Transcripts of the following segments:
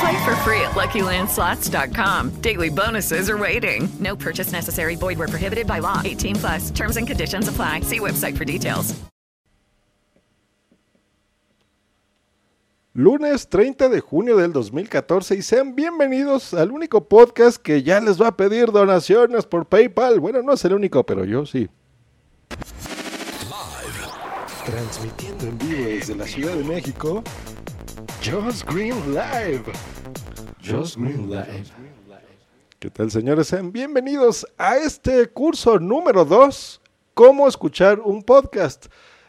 Play for free at LuckyLandSlots.com. Daily bonuses are waiting. No purchase necessary. Void where prohibited by law. 18 plus. Terms and conditions apply. See website for details. Lunes 30 de junio del 2014 y sean bienvenidos al único podcast que ya les va a pedir donaciones por PayPal. Bueno, no es el único, pero yo sí. Transmitiendo en vivo desde la Ciudad de México, Just Green Live. Just Green Live. ¿Qué tal, señores? Bienvenidos a este curso número 2, Cómo escuchar un podcast.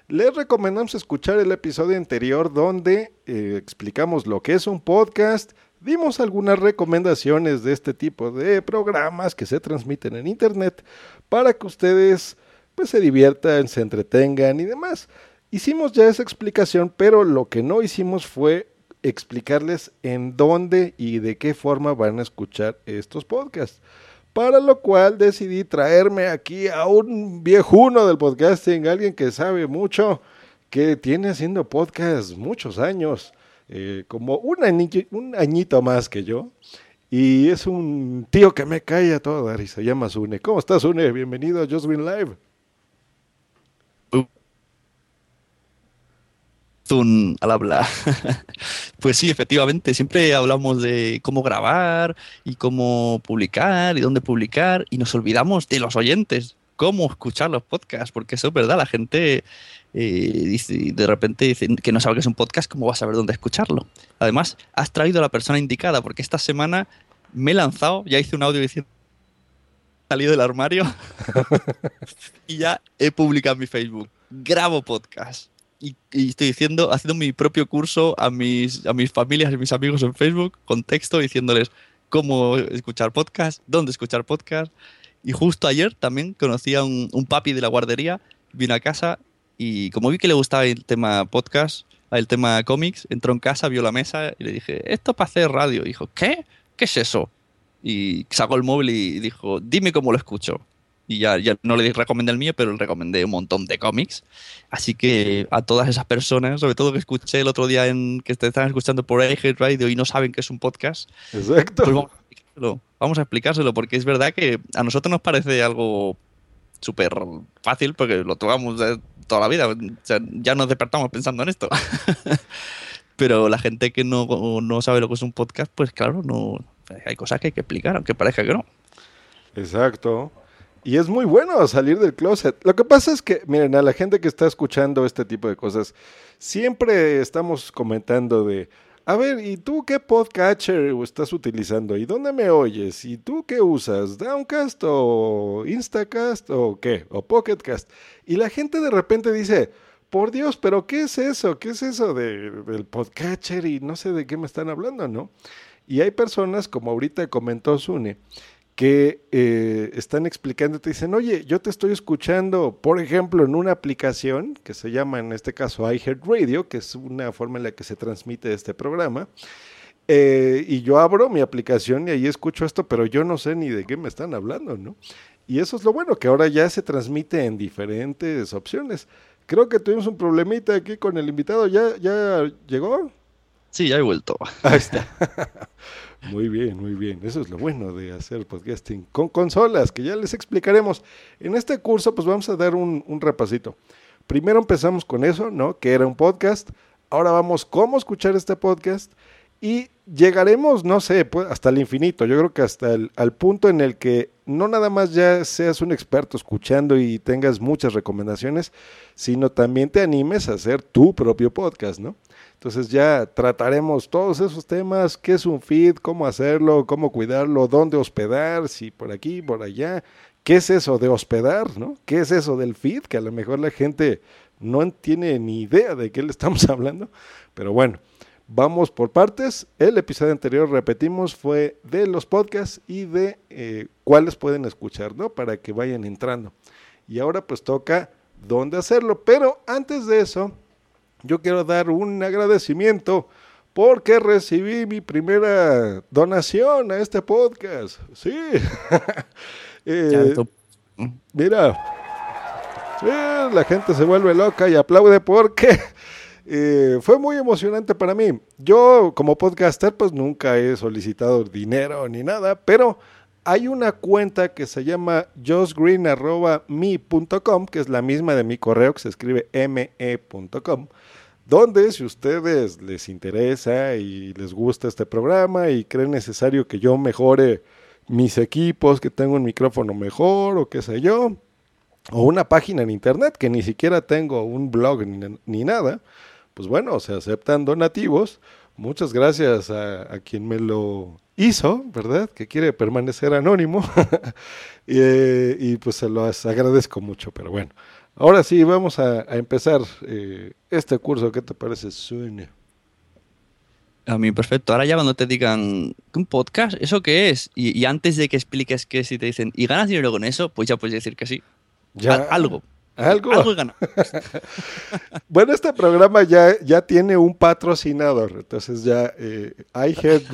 Les recomendamos escuchar el episodio anterior donde eh, explicamos lo que es un podcast, dimos algunas recomendaciones de este tipo de programas que se transmiten en internet para que ustedes pues se diviertan, se entretengan y demás. Hicimos ya esa explicación, pero lo que no hicimos fue explicarles en dónde y de qué forma van a escuchar estos podcasts. Para lo cual decidí traerme aquí a un viejuno del podcasting, alguien que sabe mucho, que tiene haciendo podcast muchos años, eh, como un, añito, un añito más que yo. Y es un tío que me cae a todo se llama Sune. ¿Cómo estás, Sune? Bienvenido a Just Green Live. Al hablar. pues sí, efectivamente, siempre hablamos de cómo grabar y cómo publicar y dónde publicar y nos olvidamos de los oyentes, cómo escuchar los podcasts, porque eso es verdad, la gente eh, dice, de repente dice que no sabe que es un podcast, ¿cómo va a saber dónde escucharlo? Además, has traído a la persona indicada, porque esta semana me he lanzado, ya hice un audio diciendo salido del armario y ya he publicado en mi Facebook. Grabo podcast y, estoy diciendo, haciendo mi propio curso a mis, a mis familias y mis amigos en Facebook con texto diciéndoles cómo escuchar podcast, dónde escuchar podcast. Y justo ayer también conocí a un, un papi de la guardería, vino a casa y como vi que le gustaba el tema podcast, el tema cómics, entró en casa, vio la mesa y le dije, esto para hacer radio. Y dijo, ¿qué? ¿Qué es eso? Y sacó el móvil y dijo, dime cómo lo escucho y ya, ya no le recomendé el mío, pero le recomendé un montón de cómics. Así que a todas esas personas, sobre todo que escuché el otro día en que te están escuchando por iHead Radio y no saben que es un podcast, Exacto. Pues vamos, a explicárselo, vamos a explicárselo, porque es verdad que a nosotros nos parece algo súper fácil, porque lo tomamos toda la vida, o sea, ya nos despertamos pensando en esto. pero la gente que no, no sabe lo que es un podcast, pues claro, no hay cosas que hay que explicar, aunque parezca que no. Exacto. Y es muy bueno salir del closet. Lo que pasa es que, miren, a la gente que está escuchando este tipo de cosas, siempre estamos comentando de, a ver, ¿y tú qué podcatcher estás utilizando? ¿Y dónde me oyes? ¿Y tú qué usas? ¿Downcast o Instacast o qué? ¿O Pocketcast? Y la gente de repente dice, por Dios, pero ¿qué es eso? ¿Qué es eso de, del podcatcher? Y no sé de qué me están hablando, ¿no? Y hay personas, como ahorita comentó Sune, que eh, están explicando, te dicen, oye, yo te estoy escuchando, por ejemplo, en una aplicación que se llama en este caso iHeartRadio, que es una forma en la que se transmite este programa, eh, y yo abro mi aplicación y ahí escucho esto, pero yo no sé ni de qué me están hablando, ¿no? Y eso es lo bueno, que ahora ya se transmite en diferentes opciones. Creo que tuvimos un problemita aquí con el invitado, ¿ya, ya llegó? Sí, ya he vuelto. Ahí está. Muy bien, muy bien. Eso es lo bueno de hacer podcasting con consolas, que ya les explicaremos. En este curso, pues vamos a dar un, repasito. Primero empezamos con eso, ¿no? Que era un podcast. Ahora vamos cómo escuchar este podcast. Y llegaremos, no sé, pues, hasta el infinito. Yo creo que hasta el punto en el que no nada más ya seas un experto escuchando y tengas muchas recomendaciones, sino también te animes a hacer tu propio podcast, ¿no? Entonces ya trataremos todos esos temas, qué es un feed, cómo hacerlo, cómo cuidarlo, dónde hospedar, si por aquí, por allá, qué es eso de hospedar, ¿no? ¿Qué es eso del feed? Que a lo mejor la gente no tiene ni idea de qué le estamos hablando, pero bueno, Vamos por partes. El episodio anterior, repetimos, fue de los podcasts y de eh, cuáles pueden escuchar, ¿no? Para que vayan entrando. Y ahora pues toca dónde hacerlo. Pero antes de eso, yo quiero dar un agradecimiento porque recibí mi primera donación a este podcast. Sí. Eh, mira, la gente se vuelve loca y aplaude porque eh, fue muy emocionante para mí. Yo como podcaster pues nunca he solicitado dinero ni nada, pero hay una cuenta que se llama justgreen.me.com, que es la misma de mi correo que se escribe me.com, donde si ustedes les interesa y les gusta este programa y creen necesario que yo mejore mis equipos, que tenga un micrófono mejor o qué sé yo, o una página en internet que ni siquiera tengo un blog ni, ni nada, pues bueno, se aceptan donativos. Muchas gracias a, quien me lo hizo, ¿verdad? Que quiere permanecer anónimo. y, pues se lo agradezco mucho, pero bueno. Ahora sí, vamos a, empezar eh, este curso. ¿Qué te parece, Sueño? A mí, perfecto. Ahora ya cuando te digan, ¿un podcast? ¿Eso qué es? Y, antes de que expliques qué es y te dicen, ¿y ganas dinero con eso? Pues ya puedes decir que sí. Ya. algo. Algo. bueno, este programa ya, ya tiene un patrocinador. Entonces ya eh,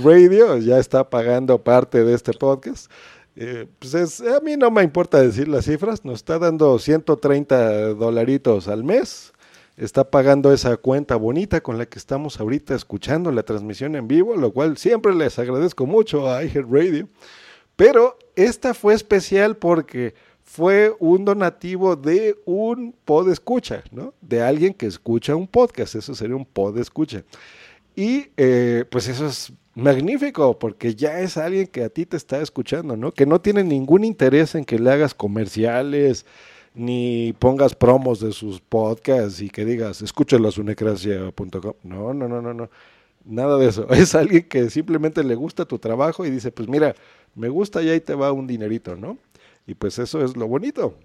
Radio ya está pagando parte de este podcast. Eh, pues es, a mí no me importa decir las cifras. Nos está dando 130 dolaritos al mes. Está pagando esa cuenta bonita con la que estamos ahorita escuchando la transmisión en vivo, lo cual siempre les agradezco mucho a Radio Pero esta fue especial porque fue un donativo de un pod escucha, ¿no? De alguien que escucha un podcast, eso sería un pod escucha. Y eh, pues eso es magnífico, porque ya es alguien que a ti te está escuchando, ¿no? Que no tiene ningún interés en que le hagas comerciales, ni pongas promos de sus podcasts y que digas, escúchalo a sunecracia.com. No, no, no, no, no. Nada de eso. Es alguien que simplemente le gusta tu trabajo y dice, pues mira, me gusta y ahí te va un dinerito, ¿no? Y pues eso es lo bonito.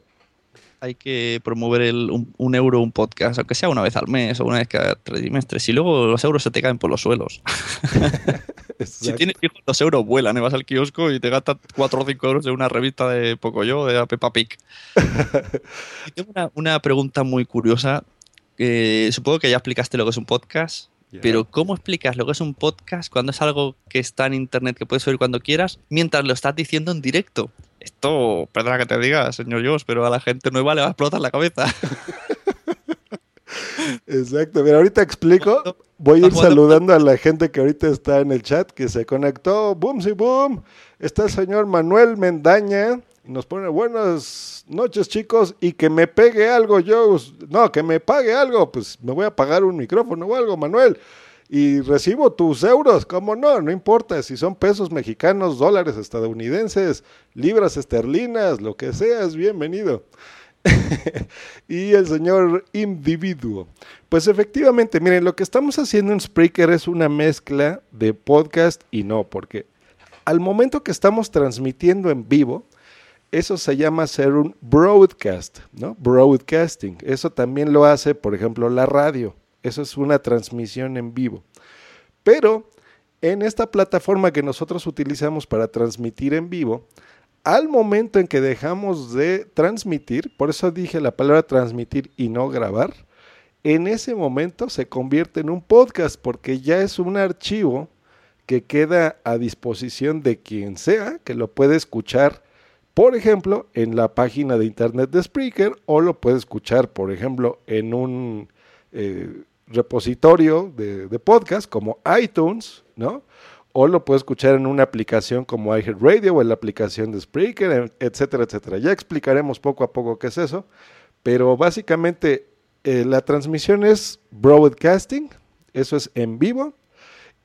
Hay que promover el, un, euro un podcast, aunque sea una vez al mes o una vez cada tres trimestres. Y luego los euros se te caen por los suelos. si tienes hijos, los euros vuelan. ¿eh? Vas al kiosco y te gastas cuatro o cinco euros en una revista de Pocoyo, de Peppa Pig. tengo una, una, pregunta muy curiosa. supongo que ya explicaste lo que es un podcast. Pero ¿cómo explicas lo que es un podcast cuando es algo que está en internet que puedes oír cuando quieras mientras lo estás diciendo en directo? Esto, perdona que te diga, señor Joss, pero a la gente nueva le va a explotar la cabeza. Exacto, mira, ahorita explico. Voy a ir saludando a la gente que ahorita está en el chat, que se conectó. Boom, sí, boom. Está el señor Manuel Mendaña. Nos pone buenas noches, chicos. Y que me pegue algo, Joss. No, que me pague algo. Pues me voy a pagar un micrófono o algo, Manuel y recibo tus euros, ¿cómo no? No importa si son pesos mexicanos, dólares estadounidenses, libras esterlinas, lo que sea, bienvenido. y el señor individuo. Pues efectivamente, miren, lo que estamos haciendo en Spreaker es una mezcla de podcast y no, porque al momento que estamos transmitiendo en vivo, eso se llama ser un broadcast, ¿no? Broadcasting. Eso también lo hace, por ejemplo, la radio. Eso es una transmisión en vivo. Pero en esta plataforma que nosotros utilizamos para transmitir en vivo, al momento en que dejamos de transmitir, por eso dije la palabra transmitir y no grabar, en ese momento se convierte en un podcast porque ya es un archivo que queda a disposición de quien sea que lo puede escuchar, por ejemplo, en la página de internet de Spreaker o lo puede escuchar, por ejemplo, en un eh, repositorio de, podcast como iTunes, ¿no? O lo puedes escuchar en una aplicación como iHeartRadio o en la aplicación de Spreaker, etcétera, etcétera. Ya explicaremos poco a poco qué es eso, pero básicamente eh, la transmisión es broadcasting, eso es en vivo,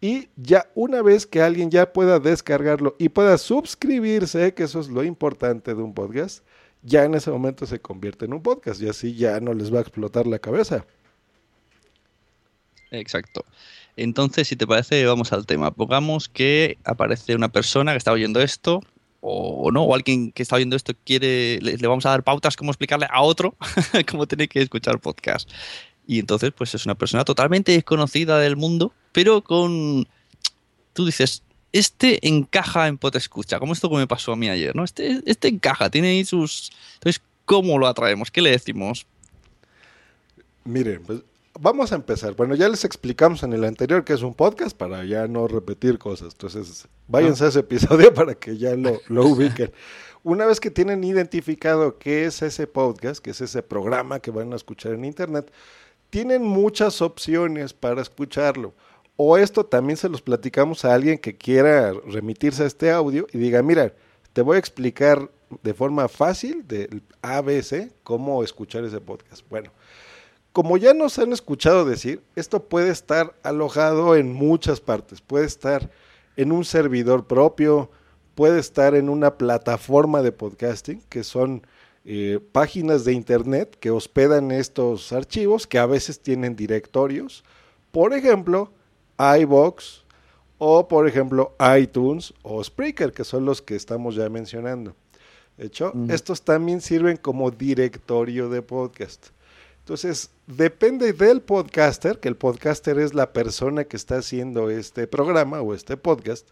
Y ya una vez que alguien ya pueda descargarlo y pueda suscribirse, que eso es lo importante de un podcast, ya en ese momento se convierte en un podcast y así ya no les va a explotar la cabeza. Exacto. Entonces, si te parece, vamos al tema. Pongamos que aparece una persona que está oyendo esto, o no, o alguien que está oyendo esto quiere, le, vamos a dar pautas cómo explicarle a otro cómo tiene que escuchar podcast. Y entonces, pues es una persona totalmente desconocida del mundo, pero con. Tú dices, este encaja en Escucha, como esto que me pasó a mí ayer, ¿no? Este, este encaja, tiene ahí sus. Entonces, ¿cómo lo atraemos? ¿Qué le decimos? Miren, pues vamos a empezar. Bueno, ya les explicamos en el anterior que es un podcast para ya no repetir cosas. Entonces, váyanse a ese episodio para que ya lo, lo ubiquen. Una vez que tienen identificado qué es ese podcast, qué es ese programa que van a escuchar en Internet, tienen muchas opciones para escucharlo. O esto también se los platicamos a alguien que quiera remitirse a este audio y diga, mira, te voy a explicar de forma fácil del ABC cómo escuchar ese podcast. Bueno, como ya nos han escuchado decir, esto puede estar alojado en muchas partes. Puede estar en un servidor propio, puede estar en una plataforma de podcasting, que son eh, páginas de internet que hospedan estos archivos que a veces tienen directorios. Por ejemplo, iBox o por ejemplo iTunes o Spreaker, que son los que estamos ya mencionando. De hecho, estos también sirven como directorio de podcast. Entonces, depende del podcaster, que el podcaster es la persona que está haciendo este programa o este podcast,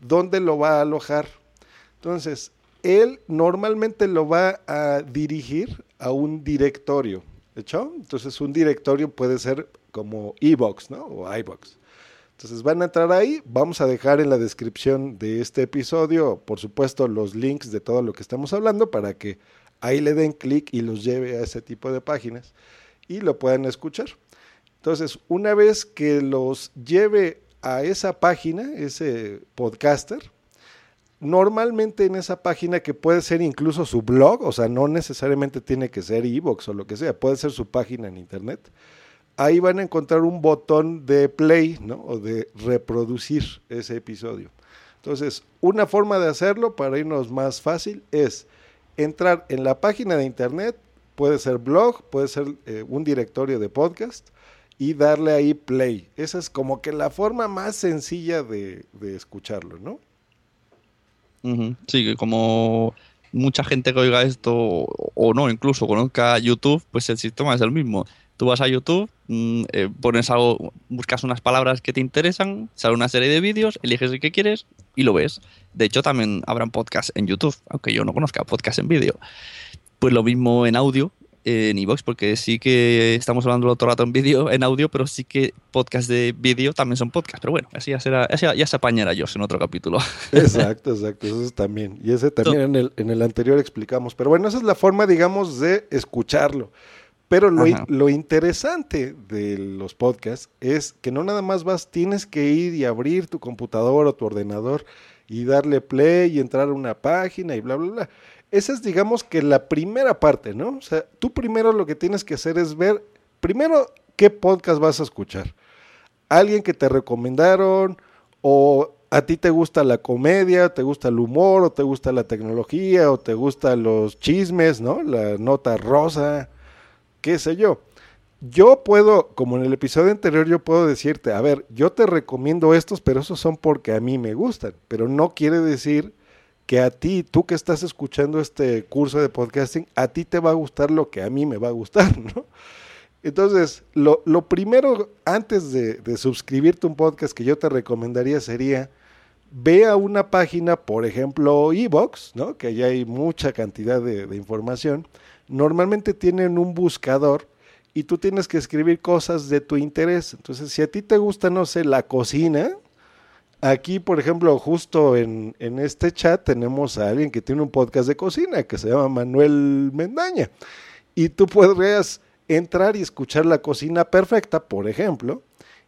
dónde lo va a alojar. Entonces, él normalmente lo va a dirigir a un directorio. ¿De hecho? Entonces un directorio puede ser como iBox, ¿no? O iBox. Entonces van a entrar ahí, vamos a dejar en la descripción de este episodio, por supuesto, los links de todo lo que estamos hablando para que ahí le den clic y los lleve a ese tipo de páginas y lo puedan escuchar. Entonces, una vez que los lleve a esa página, ese podcaster, normalmente en esa página que puede ser incluso su blog, o sea, no necesariamente tiene que ser Evox o lo que sea, puede ser su página en internet. Ahí van a encontrar un botón de play, ¿no? O de reproducir ese episodio. Entonces, una forma de hacerlo para irnos más fácil es entrar en la página de internet, puede ser blog, puede ser eh, un directorio de podcast y darle ahí play. Esa es como que la forma más sencilla de, de escucharlo, ¿no? Sí, como mucha gente que oiga esto o no, incluso conozca YouTube, pues el sistema es el mismo. Tú vas a YouTube, mm, eh, pones algo, buscas unas palabras que te interesan, sale una serie de vídeos, eliges el que quieres y lo ves. De hecho, también habrán podcasts en YouTube, aunque yo no conozca podcasts en vídeo. Pues lo mismo en audio, en iVoox, porque sí que estamos hablando de otro rato en vídeo, en audio, pero sí que podcast de vídeo también son podcasts. Pero bueno, así ya, será, ya, se apañará yo en otro capítulo. Exacto, exacto, eso también. Y ese también en el, en el anterior explicamos. Pero bueno, esa es la forma, digamos, de escucharlo. Pero lo, lo, interesante de los podcasts es que no nada más vas, tienes que ir y abrir tu computador o tu ordenador y darle play y entrar a una página y bla, bla, bla esa es, digamos, que la primera parte, ¿no? O sea, tú primero lo que tienes que hacer es ver, primero, qué podcast vas a escuchar. Alguien que te recomendaron, o a ti te gusta la comedia, te gusta el humor, o te gusta la tecnología, o te gustan los chismes, ¿no? La nota rosa, qué sé yo. Yo puedo, como en el episodio anterior, yo puedo decirte, a ver, yo te recomiendo estos, pero esos son porque a mí me gustan, pero no quiere decir que a ti, tú que estás escuchando este curso de podcasting, a ti te va a gustar lo que a mí me va a gustar, ¿no? Entonces, lo, primero antes de, suscribirte a un podcast que yo te recomendaría sería, ve a una página, por ejemplo, Evox, ¿no? Que allá hay mucha cantidad de, de información. Normalmente tienen un buscador y tú tienes que escribir cosas de tu interés. Entonces, si a ti te gusta, no sé, la cocina, Aquí, por ejemplo, justo en, este chat tenemos a alguien que tiene un podcast de cocina que se llama Manuel Mendaña. Y tú podrías entrar y escuchar la cocina perfecta, por ejemplo,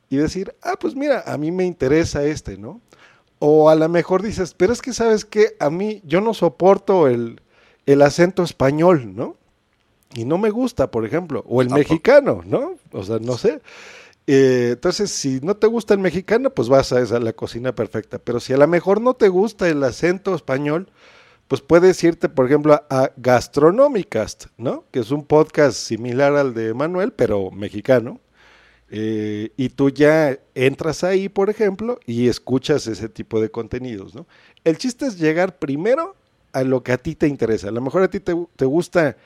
y decir, ah, pues mira, a mí me interesa este, ¿no? O a lo mejor dices, pero es que sabes que a mí yo no soporto el, el acento español, ¿no? Y no me gusta, por ejemplo, o el mexicano, ¿no? O sea, no sé. Eh, entonces, si no te gusta el mexicano, pues vas a esa, la cocina perfecta. Pero si a lo mejor no te gusta el acento español, pues puedes irte, por ejemplo, a, Gastronomicast, ¿no? Que es un podcast similar al de Manuel, pero mexicano. Eh, y tú ya entras ahí, por ejemplo, y escuchas ese tipo de contenidos, ¿no? El chiste es llegar primero a lo que a ti te interesa. A lo mejor a ti te, te gusta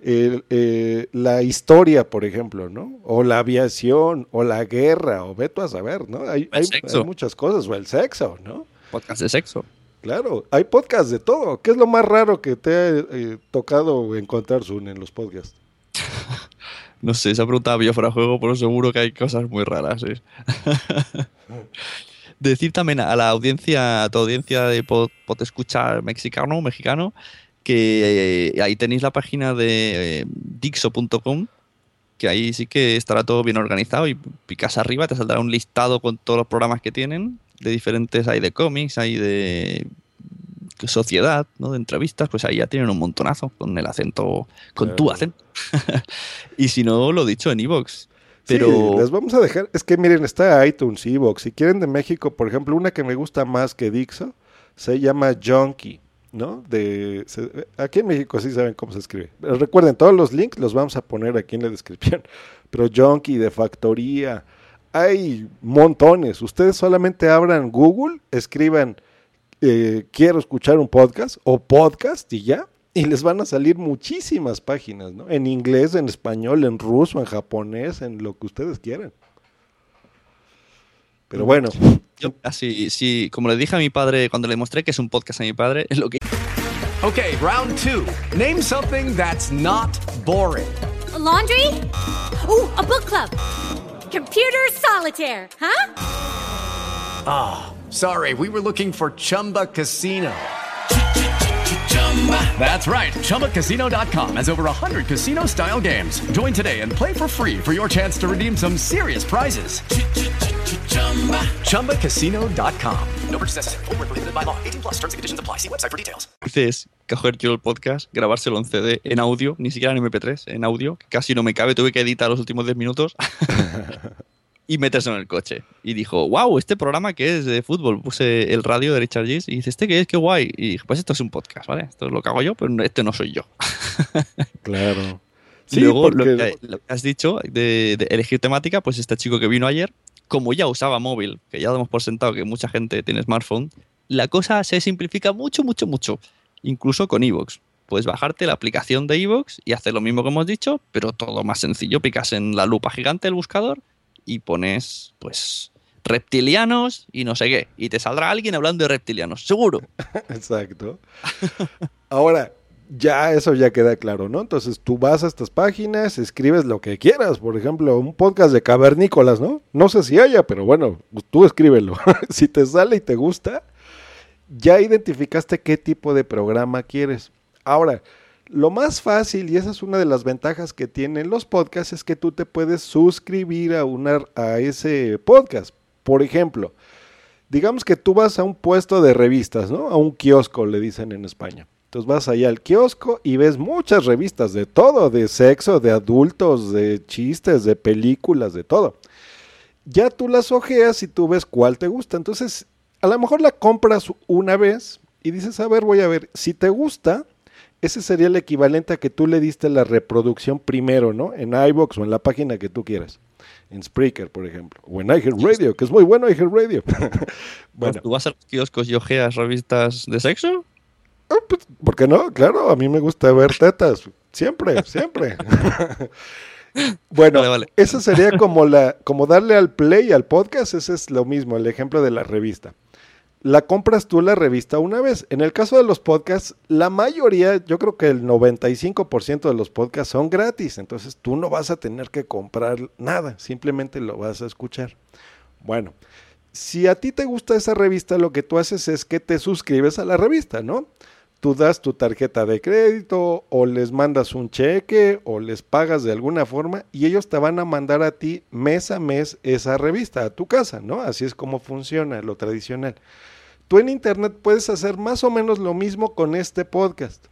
eh, la historia, por ejemplo, ¿no? O la aviación, o la guerra, o veto a saber, ¿no? Hay, hay, muchas cosas, o el sexo, ¿no? Podcast de sexo. Claro, hay podcasts de todo. ¿Qué es lo más raro que te ha eh, tocado encontrar, Sun, en los podcasts? no sé, esa pregunta había fuera juego, pero seguro que hay cosas muy raras. ¿eh? Decir también a la audiencia, a tu audiencia de pod, escuchar mexicano, mexicano, que eh, ahí tenéis la página de eh, dixo.com, que ahí sí que estará todo bien organizado y picas arriba, te saldrá un listado con todos los programas que tienen, de diferentes, hay de cómics, hay de sociedad, ¿no? de entrevistas, pues ahí ya tienen un montonazo con el acento, con tu acento. y si no, lo dicho en Evox. Pero... Sí, les vamos a dejar, es que miren, está iTunes, Evox, si quieren de México, por ejemplo, una que me gusta más que Dixo, se llama Junkie ¿no? De, aquí en México sí saben cómo se escribe. recuerden, todos los links los vamos a poner aquí en la descripción. Pero Junkie, de Factoría, hay montones. Ustedes solamente abran Google, escriban eh, quiero escuchar un podcast o podcast y ya. Y les van a salir muchísimas páginas, ¿no? En inglés, en español, en ruso, en japonés, en lo que ustedes quieran. Pero bueno. Yo, así, sí, como le dije a mi padre cuando le mostré que es un podcast a mi padre, es lo que. Ok, round two. Name something that's not boring. laundry? Oh, a book club. Computer solitaire, huh? Ah, oh, sorry, we were looking for Chumba Casino. That's right. ChumbaCasino.com has over 100 casino style games. Join today and play for free for your chance to redeem some serious prizes. ChumbaCasino.com. No purchase necessary. Forward, prohibited by law. 18 plus terms and conditions apply. See website for details. Dices, coger yo el podcast, grabárselo en CD, en audio, ni siquiera en MP3, en audio, casi no me cabe. Tuve que editar los últimos 10 minutos. y meterse en el coche. Y dijo, wow, este programa que es de fútbol. Puse el radio de Richard Gis y dice, ¿este qué es? Qué guay. Y dije, pues esto es un podcast, ¿vale? Esto es lo que hago yo, pero este no soy yo. claro. Sí, Luego, lo, que, has dicho de, elegir temática, pues este chico que vino ayer, como ya usaba móvil, que ya damos por sentado que mucha gente tiene smartphone, la cosa se simplifica mucho, mucho, mucho. Incluso con Evox. Puedes bajarte la aplicación de Evox y hacer lo mismo que hemos dicho, pero todo más sencillo. Picas en la lupa gigante del buscador y pones, pues, reptilianos y no sé qué. Y te saldrá alguien hablando de reptilianos, seguro. Exacto. Ahora, ya eso ya queda claro, ¿no? Entonces tú vas a estas páginas, escribes lo que quieras, por ejemplo, un podcast de cavernícolas, ¿no? No sé si haya, pero bueno, tú escríbelo. si te sale y te gusta, ya identificaste qué tipo de programa quieres. Ahora, lo más fácil, y esa es una de las ventajas que tienen los podcasts, es que tú te puedes suscribir a, una, a ese podcast. Por ejemplo, digamos que tú vas a un puesto de revistas, ¿no? A un kiosco, le dicen en España. Entonces vas allá al kiosco y ves muchas revistas de todo, de sexo, de adultos, de chistes, de películas, de todo. Ya tú las ojeas y tú ves cuál te gusta. Entonces, a lo mejor la compras una vez y dices, a ver, voy a ver, si te gusta, ese sería el equivalente a que tú le diste la reproducción primero, ¿no? En iBox o en la página que tú quieras. En Spreaker, por ejemplo. O en Radio, que es muy bueno Radio. bueno. ¿Tú vas a los kioscos y ojeas revistas de sexo? Ah, pues, ¿Por qué no? Claro, a mí me gusta ver tetas. Siempre, siempre. bueno, eso sería como, la, como darle al play al podcast. Ese es lo mismo, el ejemplo de la revista la compras tú la revista una vez. En el caso de los podcasts, la mayoría, yo creo que el 95% de los podcasts son gratis, entonces tú no vas a tener que comprar nada, simplemente lo vas a escuchar. Bueno, si a ti te gusta esa revista, lo que tú haces es que te suscribes a la revista, ¿no? Tú das tu tarjeta de crédito o les mandas un cheque o les pagas de alguna forma y ellos te van a mandar a ti mes a mes esa revista a tu casa, ¿no? Así es como funciona lo tradicional. Tú en Internet puedes hacer más o menos lo mismo con este podcast.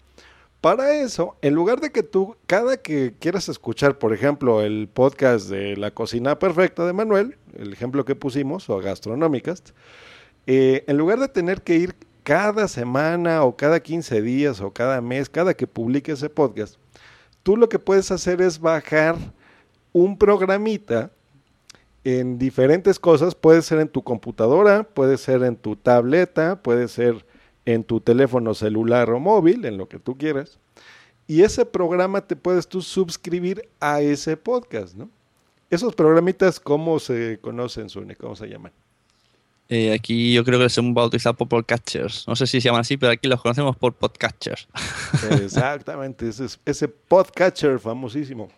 Para eso, en lugar de que tú, cada que quieras escuchar, por ejemplo, el podcast de La Cocina Perfecta de Manuel, el ejemplo que pusimos, o Gastronómicas, eh, en lugar de tener que ir cada semana o cada 15 días o cada mes, cada que publique ese podcast, tú lo que puedes hacer es bajar un programita en diferentes cosas, puede ser en tu computadora, puede ser en tu tableta, puede ser en tu teléfono celular o móvil, en lo que tú quieras. Y ese programa te puedes tú suscribir a ese podcast. Esos programitas, ¿cómo se conocen, Sune? ¿Cómo se llaman? Eh, aquí yo creo que son bautizados por podcatchers. No sé si se llaman así, pero aquí los conocemos por podcatchers. Exactamente, ese, ese podcatcher famosísimo.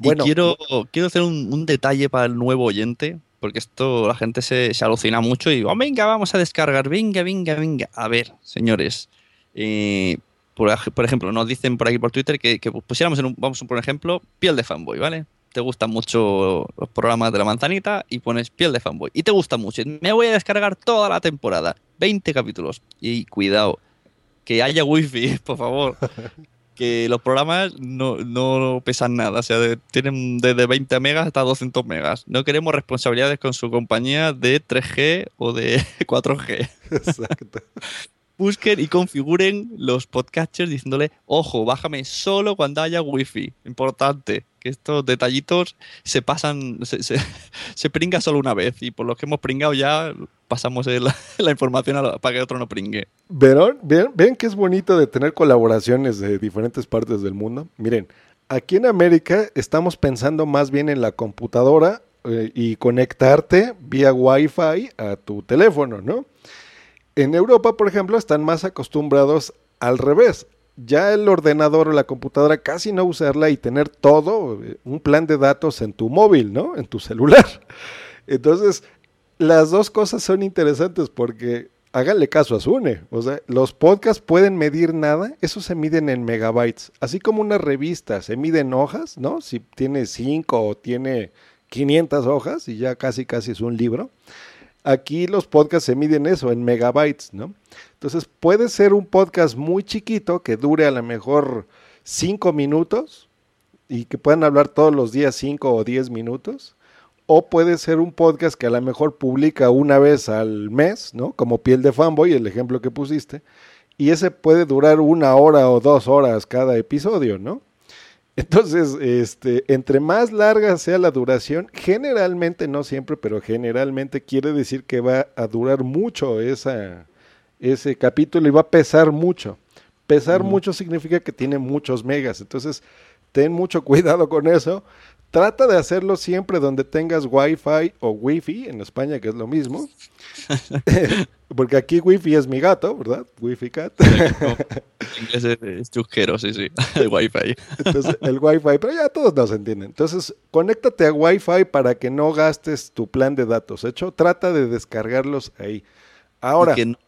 Bueno, quiero, quiero hacer un, detalle para el nuevo oyente, porque esto la gente se, alucina mucho y oh, venga, vamos a descargar, venga, venga, venga. A ver, señores, eh, por, ejemplo, nos dicen por aquí por Twitter que, pusiéramos, en un, vamos por ejemplo, piel de fanboy, ¿vale? Te gustan mucho los programas de la manzanita y pones piel de fanboy. Y te gusta mucho. Me voy a descargar toda la temporada, 20 capítulos. Y cuidado, que haya wifi, por favor. que los programas no, pesan nada, o sea, tienen desde 20 megas hasta 200 megas. No queremos responsabilidades con su compañía de 3G o de 4G. Exacto. Busquen y configuren los podcatchers diciéndole, ojo, bájame solo cuando haya wifi. Importante, que estos detallitos se pasan, se, se, pringa solo una vez y por los que hemos pringado ya pasamos la, la información para que otro no pringue. ¿Ven, ven, que es bonito de tener colaboraciones de diferentes partes del mundo. Miren, aquí en América estamos pensando más bien en la computadora eh, y conectarte vía Wi-Fi a tu teléfono, ¿no? En Europa, por ejemplo, están más acostumbrados al revés. Ya el ordenador o la computadora casi no usarla y tener todo, eh, un plan de datos en tu móvil, ¿no? En tu celular. Entonces, las dos cosas son interesantes porque háganle caso a Sune. O sea, los podcasts pueden medir nada, eso se miden en megabytes. Así como una revista se mide en hojas, ¿no? Si tiene 5 o tiene 500 hojas y ya casi casi es un libro. Aquí los podcasts se miden eso, en megabytes, ¿no? Entonces puede ser un podcast muy chiquito que dure a lo mejor 5 minutos y que puedan hablar todos los días 5 o 10 minutos o puede ser un podcast que a lo mejor publica una vez al mes, ¿no? Como Piel de Fanboy, el ejemplo que pusiste, y ese puede durar una hora o dos horas cada episodio, ¿no? Entonces, este, entre más larga sea la duración, generalmente, no siempre, pero generalmente quiere decir que va a durar mucho esa, ese capítulo y va a pesar mucho. Pesar mucho significa que tiene muchos megas. Entonces, ten mucho cuidado con eso. Trata de hacerlo siempre donde tengas Wi-Fi o Wi-Fi, en España, que es lo mismo. Porque aquí Wi-Fi es mi gato, ¿verdad? Wi-Fi cat. inglés es chusquero, sí, sí. El Wi-Fi. Entonces, el Wi-Fi, pero ya todos nos entienden. Entonces, conéctate a Wi-Fi para que no gastes tu plan de datos. Hecho, trata de descargarlos ahí. Ahora y que no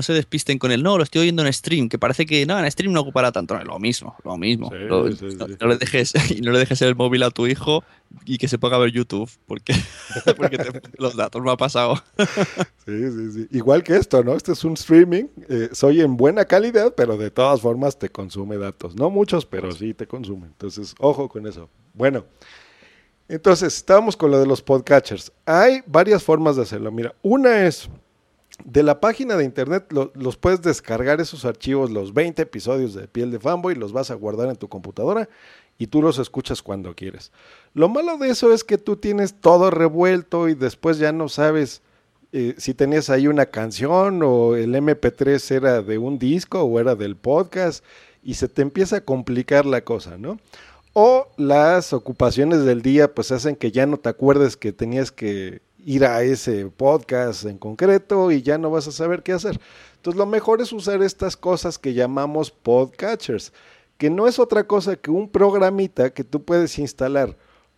se despisten con el no, lo estoy oyendo en stream, que parece que no, en stream no ocupará tanto. No, lo mismo, lo mismo. no, le dejes, y no le dejes el móvil a tu hijo y que se ponga a ver YouTube, porque, porque los datos me ha pasado. sí, sí, sí. Igual que esto, ¿no? Este es un streaming, eh, soy en buena calidad, pero de todas formas te consume datos. No muchos, pero sí te consume. Entonces, ojo con eso. Bueno. Entonces, estamos con lo de los podcatchers. Hay varias formas de hacerlo. Mira, una es de la página de internet los puedes descargar esos archivos, los 20 episodios de Piel de Fanboy, los vas a guardar en tu computadora y tú los escuchas cuando quieres. Lo malo de eso es que tú tienes todo revuelto y después ya no sabes eh, si tenías ahí una canción o el MP3 era de un disco o era del podcast y se te empieza a complicar la cosa, ¿no? O las ocupaciones del día pues hacen que ya no te acuerdes que tenías que ir a ese podcast en concreto y ya no vas a saber qué hacer. Entonces lo mejor es usar estas cosas que llamamos podcatchers, que no es otra cosa que un programita que tú puedes instalar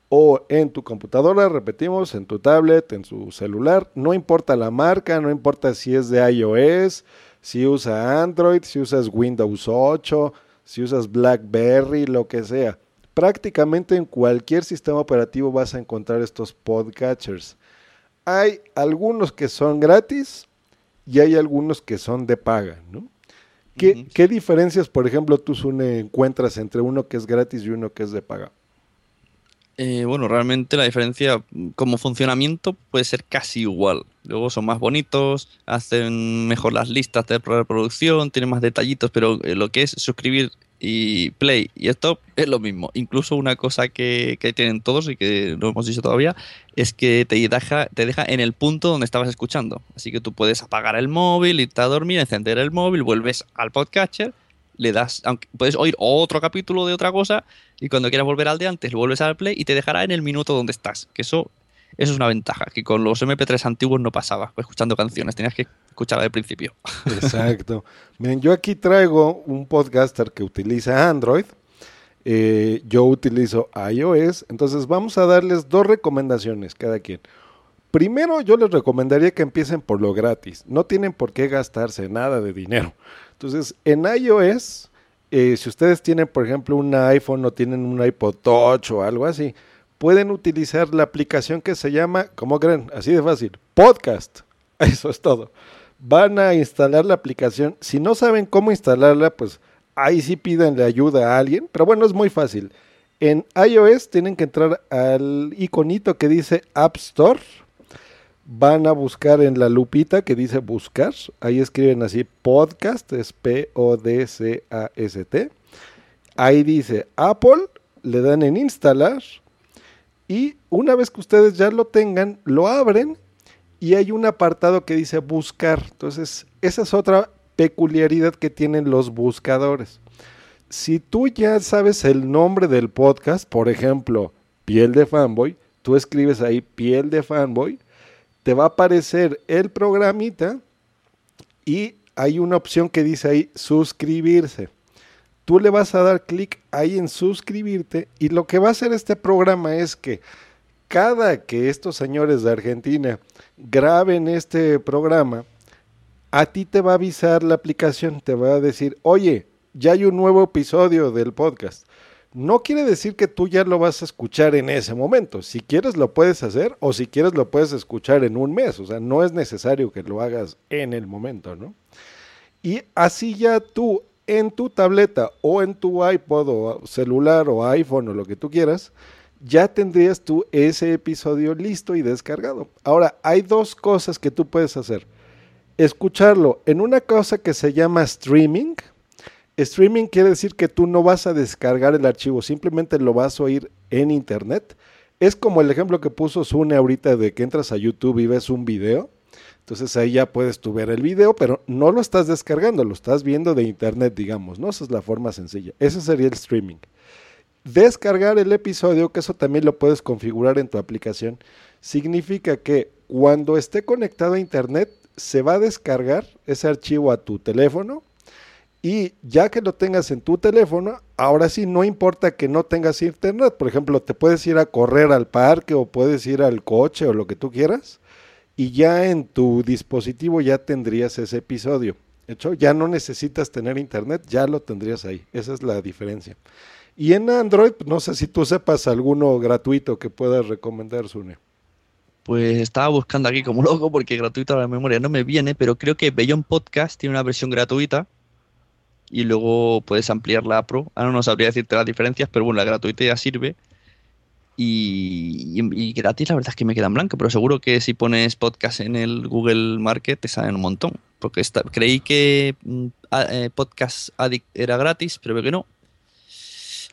o en tu computadora, repetimos, en tu tablet, en su celular, no importa la marca, no importa si es de iOS, si usa Android, si usas Windows 8, si usas BlackBerry, lo que sea. Prácticamente en cualquier sistema operativo vas a encontrar estos podcatchers hay algunos que son gratis y hay algunos que son de paga, ¿no? ¿Qué, ¿Qué diferencias, por ejemplo, tú, Sune, encuentras entre uno que es gratis y uno que es de paga? Eh, bueno, realmente la diferencia mm, como funcionamiento puede ser casi igual. Luego son más bonitos, hacen mejor las listas de reproducción, tienen más detallitos, pero eh, lo que es suscribir y play y stop es lo mismo. Incluso una cosa que, que tienen todos y que no hemos dicho todavía es que te deja, te deja en el punto donde estabas escuchando. Así que tú puedes apagar el móvil, irte a dormir, encender el móvil, vuelves al podcatcher le das, aunque puedes oír otro capítulo de otra cosa y cuando quieras volver al de antes, lo vuelves al play y te dejará en el minuto donde estás. Que eso, eso es una ventaja, que con los MP3 antiguos no pasaba, pues, escuchando canciones, tenías que escuchar al principio. Exacto. Miren, yo aquí traigo un podcaster que utiliza Android. Eh, yo utilizo iOS, entonces vamos a darles dos recomendaciones cada quien. Primero, yo les recomendaría que empiecen por lo gratis. No tienen por qué gastarse nada de dinero. Entonces, en iOS, eh, si ustedes tienen, por ejemplo, un iPhone o tienen un iPod Touch o algo así, pueden utilizar la aplicación que se llama, ¿cómo creen? Así de fácil, Podcast. Eso es todo. Van a instalar la aplicación. Si no saben cómo instalarla, pues ahí sí pídanle ayuda a alguien. Pero bueno, es muy fácil. En iOS tienen que entrar al iconito que dice App Store van a buscar en la lupita que dice buscar, ahí escriben así podcast, es P-O-D-C-A-S-T, ahí dice Apple, le dan en instalar y una vez que ustedes ya lo tengan, lo abren y hay un apartado que dice buscar, entonces esa es otra peculiaridad que tienen los buscadores. Si tú ya sabes el nombre del podcast, por ejemplo, piel de fanboy, tú escribes ahí piel de fanboy, te va a aparecer el programita y hay una opción que dice ahí suscribirse. Tú le vas a dar clic ahí en suscribirte y lo que va a hacer este programa es que cada que estos señores de Argentina graben este programa, a ti te va a avisar la aplicación, te va a decir, oye, ya hay un nuevo episodio del podcast no quiere decir que tú ya lo vas a escuchar en ese momento. Si quieres lo puedes hacer o si quieres lo puedes escuchar en un mes. O sea, no es necesario que lo hagas en el momento, ¿no? Y así ya tú en tu tableta o en tu iPod o celular o iPhone o lo que tú quieras, ya tendrías tú ese episodio listo y descargado. Ahora, hay dos cosas que tú puedes hacer. Escucharlo en una cosa que se llama streaming, Streaming quiere decir que tú no vas a descargar el archivo, simplemente lo vas a oír en internet. Es como el ejemplo que puso Sune ahorita de que entras a YouTube y ves un video. Entonces ahí ya puedes tú ver el video, pero no lo estás descargando, lo estás viendo de internet, digamos, ¿no? Esa es la forma sencilla. Ese sería el streaming. Descargar el episodio, que eso también lo puedes configurar en tu aplicación, significa que cuando esté conectado a internet, se va a descargar ese archivo a tu teléfono y ya que lo tengas en tu teléfono, ahora sí no importa que no tengas internet. Por ejemplo, te puedes ir a correr al parque o puedes ir al coche o lo que tú quieras. Y ya en tu dispositivo ya tendrías ese episodio. hecho, ya no necesitas tener internet, ya lo tendrías ahí. Esa es la diferencia. Y en Android, no sé si tú sepas alguno gratuito que puedas recomendar, Sune. Pues estaba buscando aquí como loco porque gratuito a la memoria no me viene, pero creo que Beyond Podcast tiene una versión gratuita y luego puedes ampliar la Pro. Ahora no sabría decirte las diferencias, pero bueno, la gratuita ya sirve. Y, gratis la verdad es que me quedan blanco, pero seguro que si pones podcast en el Google Market te salen un montón. Porque creí que mm, eh, Podcast Addict era gratis, pero veo que no.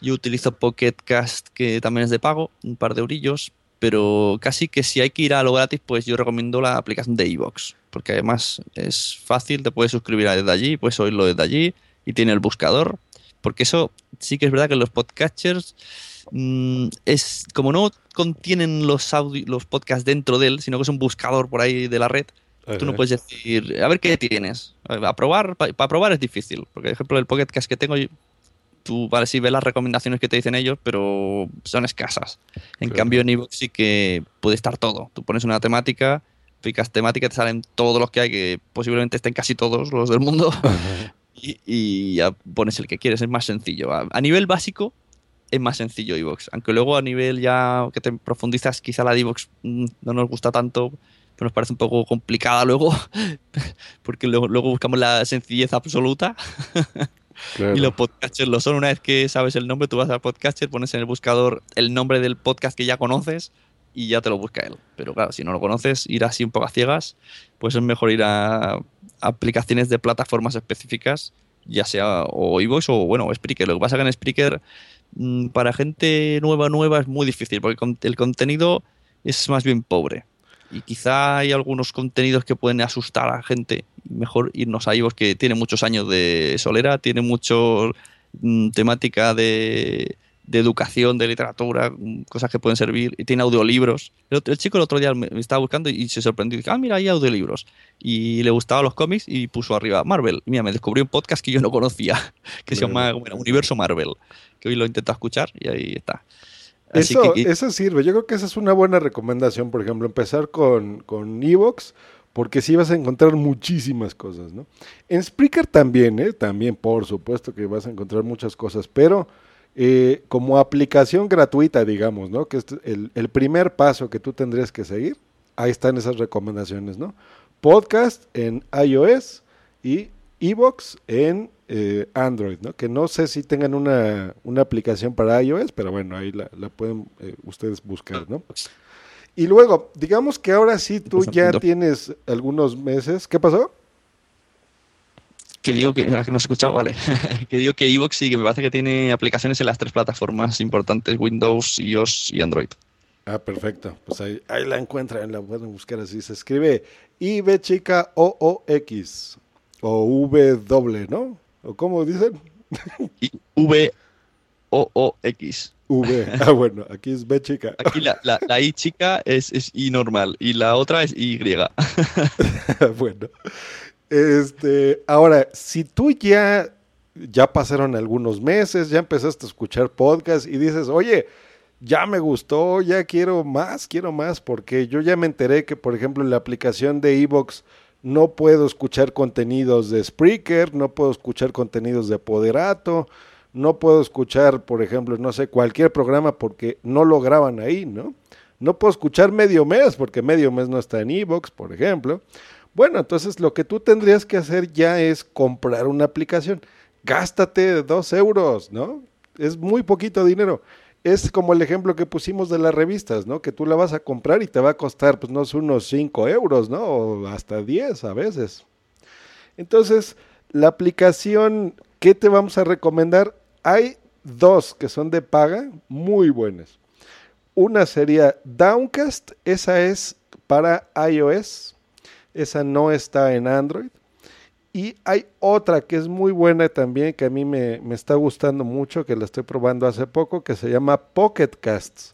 Yo utilizo Pocket Cast, que también es de pago, un par de eurillos, pero casi que si hay que ir a lo gratis, pues yo recomiendo la aplicación de iVoox, porque además es fácil, te puedes suscribir desde allí, puedes oírlo desde allí, y tiene el buscador, porque eso sí que es verdad que los podcasters mm, es como no contienen los los podcasts dentro de él, sino que es un buscador por ahí de la red. Tú no puedes decir, a ver qué tienes. A probar, para probar es difícil. Porque, por ejemplo, el podcast que tengo, tú vale, sí ves las recomendaciones que te dicen ellos, pero son escasas. En cambio, en iVoox sí que puede estar todo. Tú pones una temática, picas temática, te salen todos los que hay, que posiblemente estén casi todos los del mundo. y, ya pones el que quieres, es más sencillo. A, nivel básico es más sencillo iVoox, aunque luego a nivel ya que te profundizas, quizá la de iVoox mm, no nos gusta tanto, que nos parece un poco complicada luego, porque luego, luego buscamos la sencillez absoluta. Y los podcasters lo son. Una vez que sabes el nombre, tú vas al podcaster, pones en el buscador el nombre del podcast que ya conoces y ya te lo busca él. Pero claro, si no lo conoces, ir así un poco a ciegas, pues es mejor ir a aplicaciones de plataformas específicas, ya sea o iVoox o bueno, Spreaker. Lo que pasa es que en Spreaker para gente nueva, nueva es muy difícil, porque el contenido es más bien pobre. Y quizá hay algunos contenidos que pueden asustar a la gente. Mejor irnos a iVoox, que tiene muchos años de solera, tiene mucho mm, temática de de educación, de literatura, cosas que pueden servir, y tiene audiolibros. El, chico el otro día me, estaba buscando y se sorprendió, y ah, mira, hay audiolibros. Y le gustaban los cómics y puso arriba Marvel. mira, me descubrió un podcast que yo no conocía, que se llama Universo Marvel, que hoy lo intento escuchar y ahí está. eso, eso sirve, yo creo que esa es una buena recomendación, por ejemplo, empezar con, con Evox, porque sí vas a encontrar muchísimas cosas, ¿no? En Spreaker también, ¿eh? También, por supuesto que vas a encontrar muchas cosas, pero eh, como aplicación gratuita, digamos, ¿no? Que es el, primer paso que tú tendrías que seguir. Ahí están esas recomendaciones, ¿no? Podcast en iOS y Evox en eh, Android, ¿no? Que no sé si tengan una, aplicación para iOS, pero bueno, ahí la, pueden eh, ustedes buscar, ¿no? Y luego, digamos que ahora sí tú ya tienes algunos meses. ¿Qué pasó? Que digo que, que no escuchado, vale, que digo que Evox sí, que me parece que tiene aplicaciones en las tres plataformas importantes, Windows, iOS y Android. Ah, perfecto. Pues ahí, ahí la encuentran, la pueden buscar así. Se escribe IB chica O O X o V doble, ¿no? ¿O cómo dicen? V O O X. V. Ah, bueno, aquí es B chica. Aquí la, la, la I chica es, es I normal y la otra es Y. bueno. Este, ahora, si tú ya, ya pasaron algunos meses, ya empezaste a escuchar podcast y dices, oye, ya me gustó, ya quiero más, quiero más, porque yo ya me enteré que, por ejemplo, en la aplicación de Evox no puedo escuchar contenidos de Spreaker, no puedo escuchar contenidos de Poderato, no puedo escuchar, por ejemplo, no sé, cualquier programa porque no lo graban ahí, ¿no? No puedo escuchar medio mes porque medio mes no está en Evox, por ejemplo. Bueno, entonces lo que tú tendrías que hacer ya es comprar una aplicación. Gástate dos euros, ¿no? Es muy poquito dinero. Es como el ejemplo que pusimos de las revistas, ¿no? Que tú la vas a comprar y te va a costar, pues, no sé, unos 5 euros, ¿no? O hasta 10 a veces. Entonces, la aplicación que te vamos a recomendar, hay dos que son de paga, muy buenas. Una sería Downcast, esa es para iOS esa no está en Android. Y hay otra que es muy buena también, que a mí me, me está gustando mucho, que la estoy probando hace poco, que se llama Pocket Casts.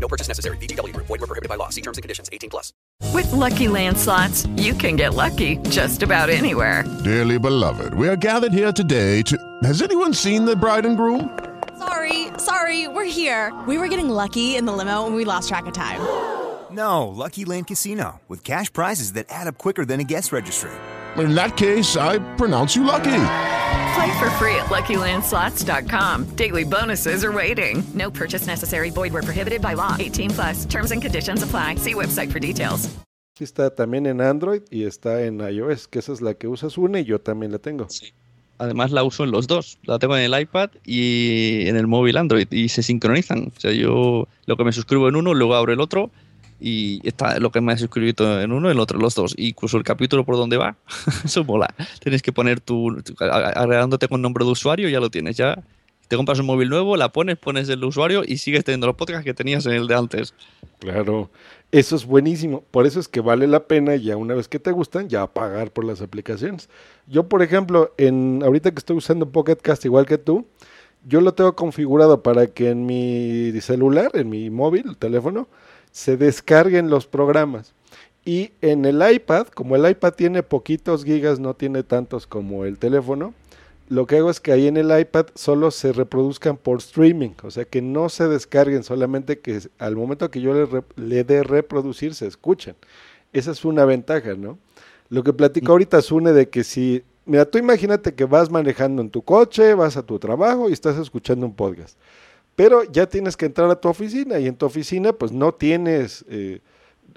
No purchase necessary. BGW. Void were prohibited by law. See terms and conditions. 18 plus. With Lucky Land slots, you can get lucky just about anywhere. Dearly beloved, we are gathered here today to... Has anyone seen the bride and groom? Sorry, sorry, we're here. We were getting lucky in the limo and we lost track of time. No, Lucky Land Casino. With cash prizes that add up quicker than a guest registry in that case, I pronounce you lucky. Play for free at LuckyLandSlots.com. Daily bonuses are waiting. No purchase necessary. Void were prohibited by law. 18 plus. Terms and conditions apply. See website for details. Está también en Android y está en iOS, que esa es la que usas una y yo también la tengo. Sí. Además la uso en los dos. La tengo en el iPad y en el móvil Android y se sincronizan. O sea, yo lo que me suscribo en uno, luego abro el otro y está lo que me has suscrito en uno, el otro, los dos. Incluso el capítulo por donde va, eso mola. Tienes que poner tu, agregándote con nombre de usuario, ya lo tienes. Ya te compras un móvil nuevo, la pones, pones el usuario y sigues teniendo los podcasts que tenías en el de antes. Claro, eso es buenísimo. Por eso es que vale la pena ya una vez que te gustan, ya pagar por las aplicaciones. Yo, por ejemplo, en ahorita que estoy usando Pocket Cast igual que tú, yo lo tengo configurado para que en mi celular, en mi móvil, teléfono, se descarguen los programas. Y en el iPad, como el iPad tiene poquitos gigas, no tiene tantos como el teléfono, lo que hago es que ahí en el iPad solo se reproduzcan por streaming, o sea que no se descarguen, solamente que al momento que yo le, le dé reproducir se escuchen. Esa es una ventaja, ¿no? Lo que platico ahorita Sune de que si, mira, tú imagínate que vas manejando en tu coche, vas a tu trabajo y estás escuchando un podcast, pero ya tienes que entrar a tu oficina y en tu oficina pues no tienes, eh,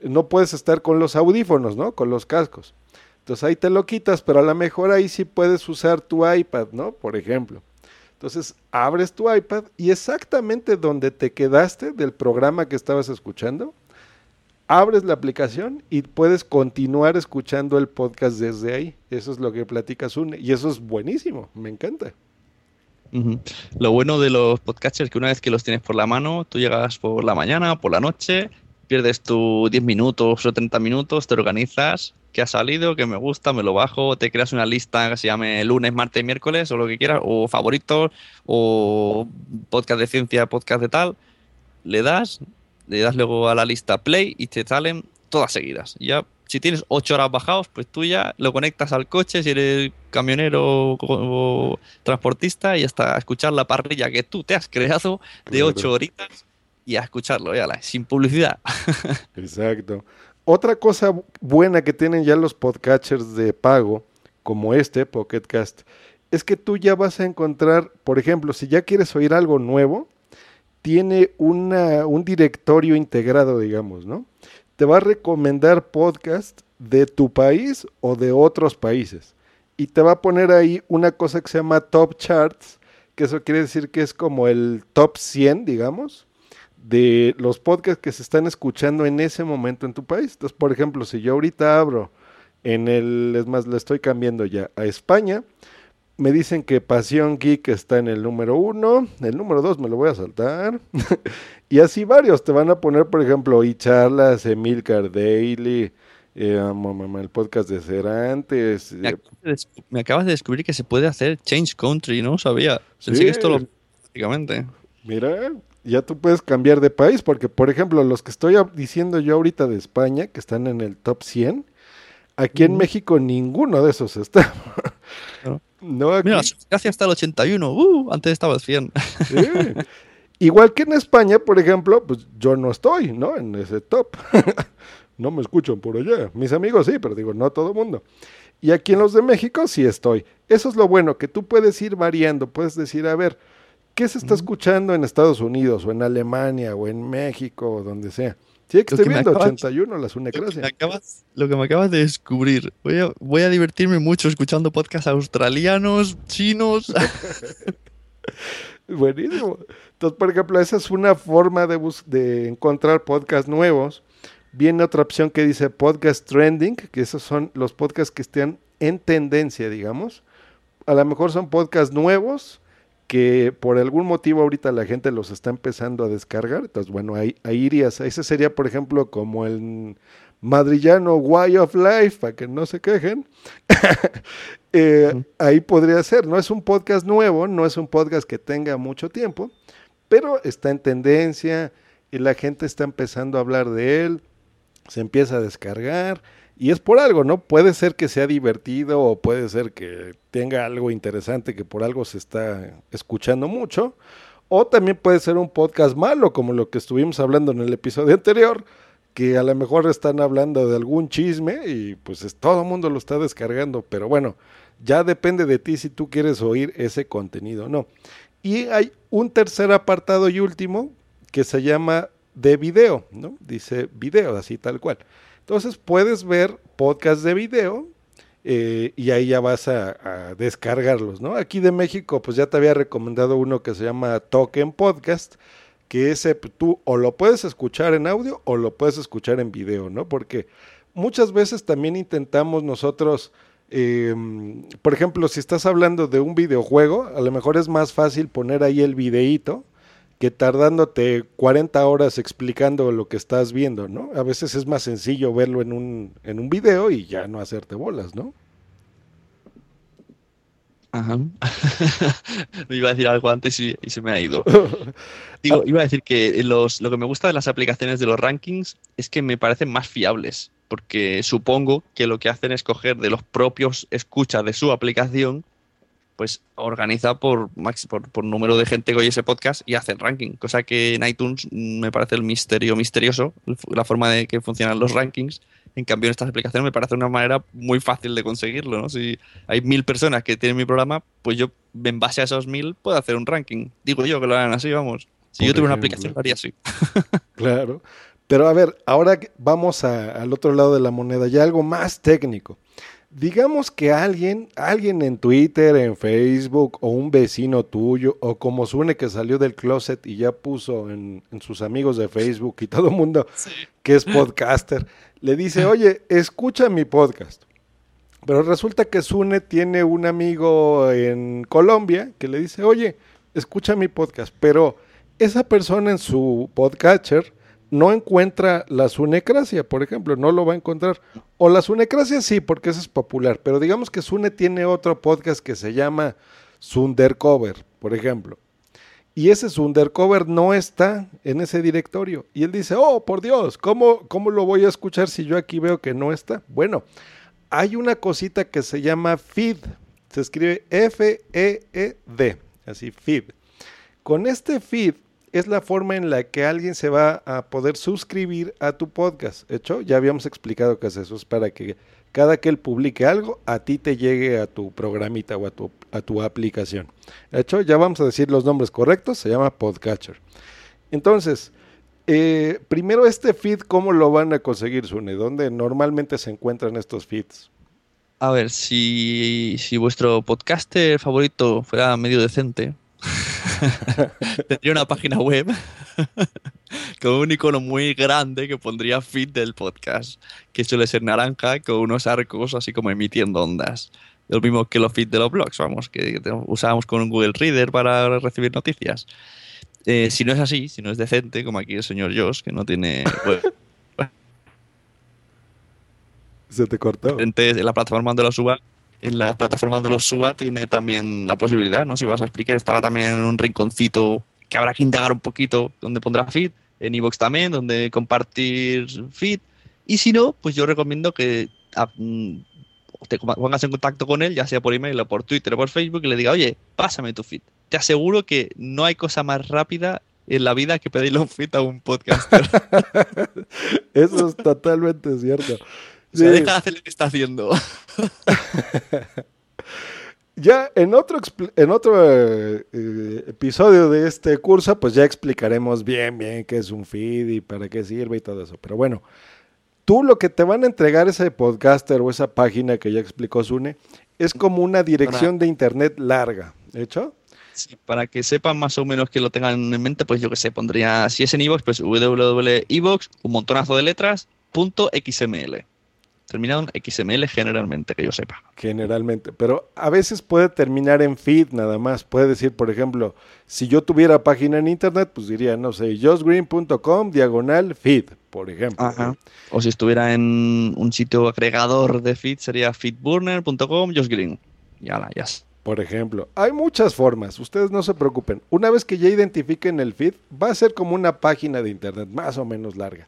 no puedes estar con los audífonos, ¿no? Con los cascos. Entonces ahí te lo quitas, pero a lo mejor ahí sí puedes usar tu iPad, ¿no? Por ejemplo. Entonces abres tu iPad y exactamente donde te quedaste del programa que estabas escuchando, abres la aplicación y puedes continuar escuchando el podcast desde ahí. Eso es lo que platica Sune y eso es buenísimo, me encanta. Lo bueno de los podcasters es que una vez que los tienes por la mano, tú llegas por la mañana, por la noche, pierdes tus 10 minutos o 30 minutos, te organizas, qué ha salido, qué me gusta, me lo bajo, te creas una lista que se llame lunes, martes, miércoles o lo que quieras, o favoritos, o podcast de ciencia, podcast de tal, le das, le das luego a la lista play y te salen todas seguidas. Ya, si tienes 8 horas bajados, pues tú ya lo conectas al coche, si eres camionero o, transportista, y hasta escuchar la parrilla que tú te has creado de Claro. 8 horitas y a escucharlo, ya, sin publicidad. Exacto. Otra cosa bu- buena que tienen ya los podcatchers de pago, como este, Pocket Cast, es que tú ya vas a encontrar, por ejemplo, si ya quieres oír algo nuevo, tiene una, un directorio integrado, digamos, ¿no? Te va a recomendar podcast de tu país o de otros países. Y te va a poner ahí una cosa que se llama Top Charts, que eso quiere decir que es como el top 100, digamos, de los podcasts que se están escuchando en ese momento en tu país. Entonces, por ejemplo, si yo ahorita abro en el, es más, le estoy cambiando ya a España, me dicen que Pasión Geek está en el número uno, el número dos me lo voy a saltar, y así varios, te van a poner, por ejemplo, y charlas, Emilcar Daily, eh, el podcast de Cerantes, Me, eh, acabas de des- me acabas de descubrir que se puede hacer Change Country, no sabía. Pensé Sí. que esto lo prácticamente. Mira, ya tú puedes cambiar de país, porque por ejemplo, los que estoy diciendo yo ahorita de España, que están en el top 100, aquí en México ninguno de esos está. No, aquí- Mira, casi hasta el 81. Uh, antes estaba el 100. sí. Igual que en España, por ejemplo, pues yo no estoy, ¿no? En ese top. no me escuchan por allá. Mis amigos sí, pero digo, no todo el mundo. Y aquí en los de México sí estoy. Eso es lo bueno, que tú puedes ir variando, puedes decir, a ver, ¿qué se está escuchando en Estados Unidos o en Alemania o en México o donde sea? Sí, que Lo estoy que me viendo acabas- 81, las Lo que, me acabas, lo que me acabas de descubrir. Voy a, voy a divertirme mucho escuchando podcasts australianos, chinos. Buenísimo. Entonces, por ejemplo, esa es una forma de, bus- de encontrar podcasts nuevos. Viene otra opción que dice podcast trending, que esos son los podcasts que estén en tendencia, digamos. A lo mejor son podcasts nuevos que por algún motivo ahorita la gente los está empezando a descargar. Entonces, bueno, ahí, ahí irías. Ese sería, por ejemplo, como el madrillano Way of Life, para que no se quejen. Eh, Ahí podría ser. No es un podcast nuevo, no es un podcast que tenga mucho tiempo, pero está en tendencia y la gente está empezando a hablar de él, se empieza a descargar y es por algo, ¿no? Puede ser que sea divertido o puede ser que tenga algo interesante que por algo se está escuchando mucho, o también puede ser un podcast malo como lo que estuvimos hablando en el episodio anterior, que a lo mejor están hablando de algún chisme y pues es, todo el mundo lo está descargando, pero bueno, ya depende de ti si tú quieres oír ese contenido o no. Y hay un tercer apartado y último que se llama de video, ¿no? Dice video, así tal cual. Entonces puedes ver podcasts de video eh, y ahí ya vas a, descargarlos, ¿no? Aquí de México, pues ya te había recomendado uno que se llama Token Podcast, que ese tú o lo puedes escuchar en audio o lo puedes escuchar en video, ¿no? Porque muchas veces también intentamos nosotros, eh, por ejemplo, si estás hablando de un videojuego, a lo mejor es más fácil poner ahí el videíto que tardándote 40 horas explicando lo que estás viendo, ¿no? A veces es más sencillo verlo en un, en un video y ya no hacerte bolas, ¿no? Ajá. Me iba a decir algo antes y, y se me ha ido. Digo, iba a decir que los, lo que me gusta de las aplicaciones de los rankings es que me parecen más fiables. porque supongo que lo que hacen es coger de los propios escuchas de su aplicación, pues organiza por, max- por, por número de gente que oye ese podcast y hacen ranking, cosa que en iTunes me parece el misterio misterioso, la forma de que funcionan los rankings. En cambio, en estas aplicaciones me parece una manera muy fácil de conseguirlo, ¿no? Si hay mil personas que tienen mi programa, pues yo, en base a esos mil, puedo hacer un ranking. Digo yo que lo hagan así, vamos. Si Por yo tuviera una aplicación, lo haría así. Claro. Pero a ver, ahora vamos a- al otro lado de la moneda, ya algo más técnico. Digamos que alguien, alguien en Twitter, en Facebook, o un vecino tuyo, o como Sune que salió del closet y ya puso en, en sus amigos de Facebook y todo el mundo que es podcaster, le dice, oye, escucha mi podcast. Pero resulta que Sune tiene un amigo en Colombia que le dice, oye, escucha mi podcast, pero esa persona en su podcatcher no encuentra la sunecracia, por ejemplo, no lo va a encontrar. O la sunecracia sí, porque ese es popular, pero digamos que Sune tiene otro podcast que se llama Sundercover, por ejemplo. Y ese Sundercover no está en ese directorio. Y él dice, oh, por Dios, ¿cómo, ¿cómo lo voy a escuchar si yo aquí veo que no está? Bueno, hay una cosita que se llama feed. Se escribe F-E-E-D, así, feed. Con este feed es la forma en la que alguien se va a poder suscribir a tu podcast. ¿Hecho? Ya habíamos explicado que es eso. Es para que cada que él publique algo, a ti te llegue a tu programita o a tu, a tu aplicación. ¿Hecho? Ya vamos a decir los nombres correctos. Se llama Podcatcher. Entonces, eh, primero este feed, ¿cómo lo van a conseguir, Sune? ¿Dónde normalmente se encuentran estos feeds? A ver, si, si vuestro podcaster favorito fuera medio decente, tendría una página web con un icono muy grande que pondría feed del podcast, que suele ser naranja con unos arcos así como emitiendo ondas. Lo mismo que los feeds de los blogs, vamos, que usábamos con un Google Reader para recibir noticias. Eh, si no es así, si no es decente, como aquí el señor Josh, que no tiene web, Se te cortó. En la plataforma donde lo suba, en la plataforma donde lo suba tiene también la posibilidad, ¿no? Si vas a explicar, estará también en un rinconcito que habrá que indagar un poquito donde pondrá feed, en iVoox también, donde compartir feed. Y si no, pues yo recomiendo que ah, mm, te pongas en contacto con él, ya sea por email o por Twitter o por Facebook, y le diga, oye, pásame tu feed. Te aseguro que no hay cosa más rápida en la vida que pedirle un feed a un podcaster. Eso es totalmente cierto. O sea, deja de hacer lo que está haciendo. Ya en otro, en otro eh, episodio de este curso, pues ya explicaremos bien, bien qué es un feed y para qué sirve y todo eso. Pero bueno, tú lo que te van a entregar ese podcaster o esa página que ya explicó Sune es como una dirección de internet larga. ¿Hecho? Sí, para que sepan más o menos que lo tengan en mente, pues yo que sé, pondría, si es en iVoox, pues www.evox, un montonazo de letras, punto XML. Terminado en XML generalmente, que yo sepa. Generalmente, pero a veces puede terminar en feed nada más. Puede decir, por ejemplo, si yo tuviera página en internet, pues diría, no sé, josgreen.com diagonal feed, por ejemplo. Ajá. O si estuviera en un sitio agregador de feed, sería feedburner.com, josgreen. Ya la, ya. Por ejemplo, hay muchas formas, ustedes no se preocupen. Una vez que ya identifiquen el feed, va a ser como una página de internet más o menos larga.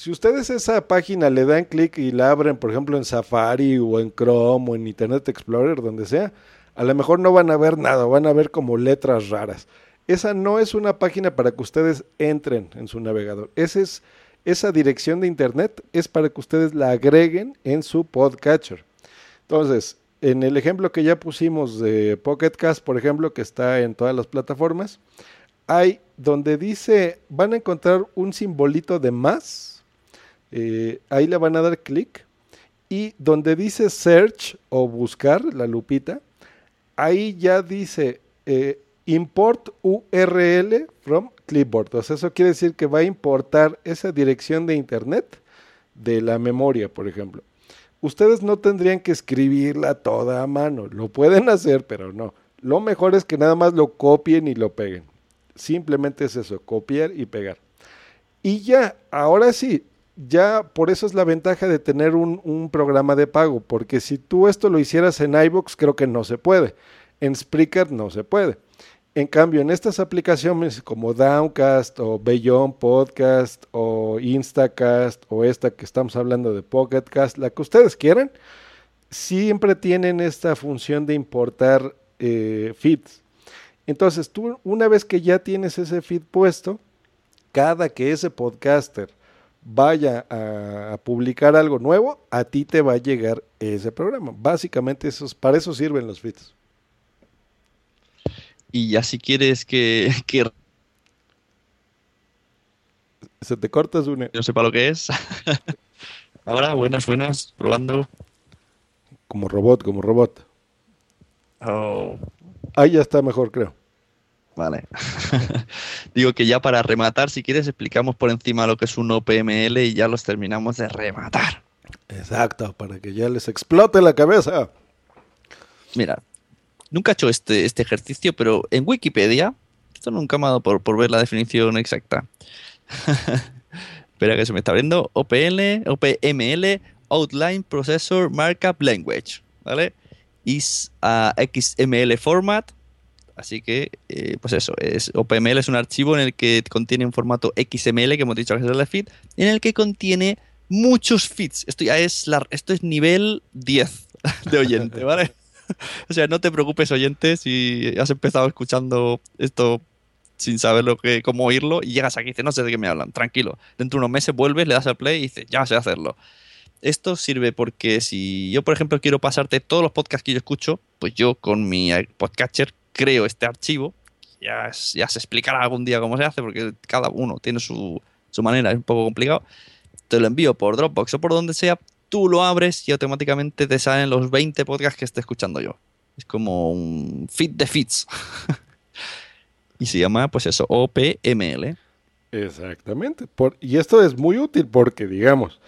Si ustedes esa página le dan clic y la abren, por ejemplo, en Safari o en Chrome o en Internet Explorer, donde sea, a lo mejor no van a ver nada, van a ver como letras raras. Esa no es una página para que ustedes entren en su navegador. Ese es, esa dirección de Internet es para que ustedes la agreguen en su podcatcher. Entonces, en el ejemplo que ya pusimos de Pocket Cast, por ejemplo, que está en todas las plataformas, hay donde dice, van a encontrar un simbolito de más, eh, ahí le van a dar clic, y donde dice search o buscar, la lupita, ahí ya dice eh, import URL from clipboard. O eso quiere decir que va a importar esa dirección de internet de la memoria, por ejemplo. Ustedes no tendrían que escribirla toda a mano. Lo pueden hacer, pero no. Lo mejor es que nada más lo copien y lo peguen. Simplemente es eso, copiar y pegar. Y ya, ahora sí, ya por eso es la ventaja de tener un, un programa de pago, porque si tú esto lo hicieras en iBox, creo que no se puede. En Spreaker no se puede. En cambio, en estas aplicaciones como Downcast o Beyond Podcast o Instacast o esta que estamos hablando de Pocketcast, la que ustedes quieran, siempre tienen esta función de importar eh, feeds. Entonces, tú una vez que ya tienes ese feed puesto, cada que ese podcaster vaya a, a, publicar algo nuevo, a ti te va a llegar ese programa. Básicamente, esos, para eso sirven los feeds. Y ya si quieres que, que... Se te corta, Zune. No sepa lo que es. Ahora, buenas, buenas, probando. Como robot, como robot. Oh. Ahí ya está mejor, creo. Vale. Digo que ya para rematar, si quieres, explicamos por encima lo que es un OPML y ya los terminamos de rematar. Exacto, para que ya les explote la cabeza. Mira, nunca he hecho este, este ejercicio, pero en Wikipedia, esto nunca me ha dado por, por ver la definición exacta. Espera que se me está abriendo. OPL, OPML, Outline Processor Markup Language. ¿Vale? Is a XML format. Así que, eh, pues eso, es, OPML es un archivo en el que contiene un formato XML, que hemos dicho que es el feed, en el que contiene muchos feeds. Esto ya es, esto es nivel 10 de oyente, ¿vale? o sea, no te preocupes, oyente, si has empezado escuchando esto sin saber lo que, cómo oírlo y llegas aquí y dices, no sé de qué me hablan, tranquilo. Dentro de unos meses vuelves, le das al play y dices, ya sé hacerlo. Esto sirve porque si yo, por ejemplo, quiero pasarte todos los podcasts que yo escucho, pues yo con mi podcatcher creo este archivo. Ya, se explicará algún día cómo se hace, porque cada uno tiene su, manera, es un poco complicado. Te lo envío por Dropbox o por donde sea, tú lo abres y automáticamente te salen los 20 podcasts que esté escuchando yo. Es como un feed de feeds. y se llama, pues eso, OPML. Exactamente. Y esto es muy útil porque, digamos,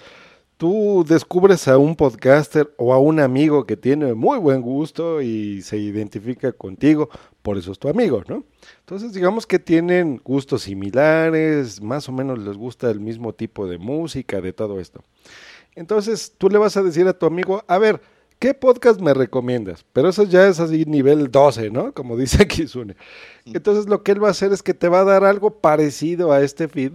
tú descubres a un podcaster o a un amigo que tiene muy buen gusto y se identifica contigo, por eso es tu amigo, ¿no? Entonces, digamos que tienen gustos similares, más o menos les gusta el mismo tipo de música, de todo esto. Entonces tú le vas a decir a tu amigo, a ver, ¿qué podcast me recomiendas? Pero eso ya es así nivel 12, ¿no? Como dice aquí Sune. Entonces lo que él va a hacer es que te va a dar algo parecido a este feed,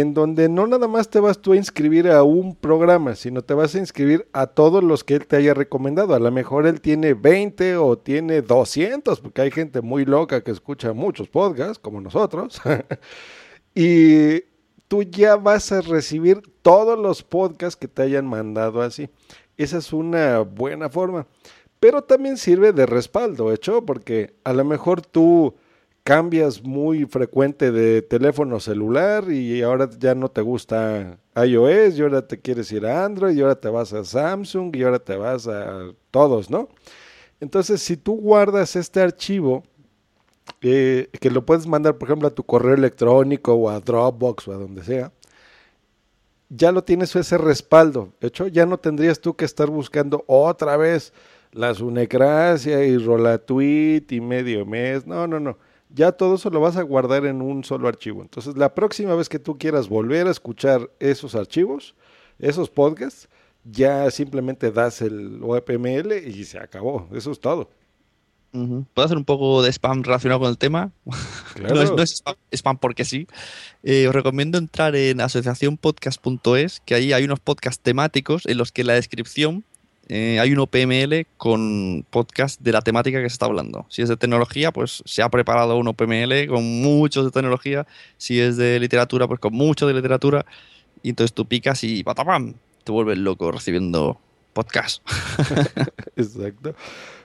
en donde no nada más te vas tú a inscribir a un programa, sino te vas a inscribir a todos los que él te haya recomendado. A lo mejor él tiene 20 o tiene 200, porque hay gente muy loca que escucha muchos podcasts, como nosotros. y tú ya vas a recibir todos los podcasts que te hayan mandado así. Esa es una buena forma. Pero también sirve de respaldo, hecho, porque a lo mejor tú cambias muy frecuente de teléfono celular y ahora ya no te gusta iOS y ahora te quieres ir a Android y ahora te vas a Samsung y ahora te vas a todos, ¿no? Entonces, si tú guardas este archivo, eh, que lo puedes mandar, por ejemplo, a tu correo electrónico o a Dropbox o a donde sea, ya lo tienes ese respaldo. De hecho, ya no tendrías tú que estar buscando otra vez la Sunecracia y Rolatweet y medio mes. No, no, no. Ya todo eso lo vas a guardar en un solo archivo. Entonces, la próxima vez que tú quieras volver a escuchar esos archivos, esos podcasts, ya simplemente das el OPML y se acabó. Eso es todo. ¿Puedo hacer un poco de spam relacionado con el tema? Claro. no, es, no es spam, spam, porque sí. Eh, os recomiendo entrar en asociacionpodcast.es, que ahí hay unos podcasts temáticos en los que en la descripción eh, hay un OPML con podcast de la temática que se está hablando. Si es de tecnología, pues se ha preparado un OPML con muchos de tecnología. Si es de literatura, pues con mucho de literatura. Y entonces tú picas y patapam, te vuelves loco recibiendo podcast. Exacto.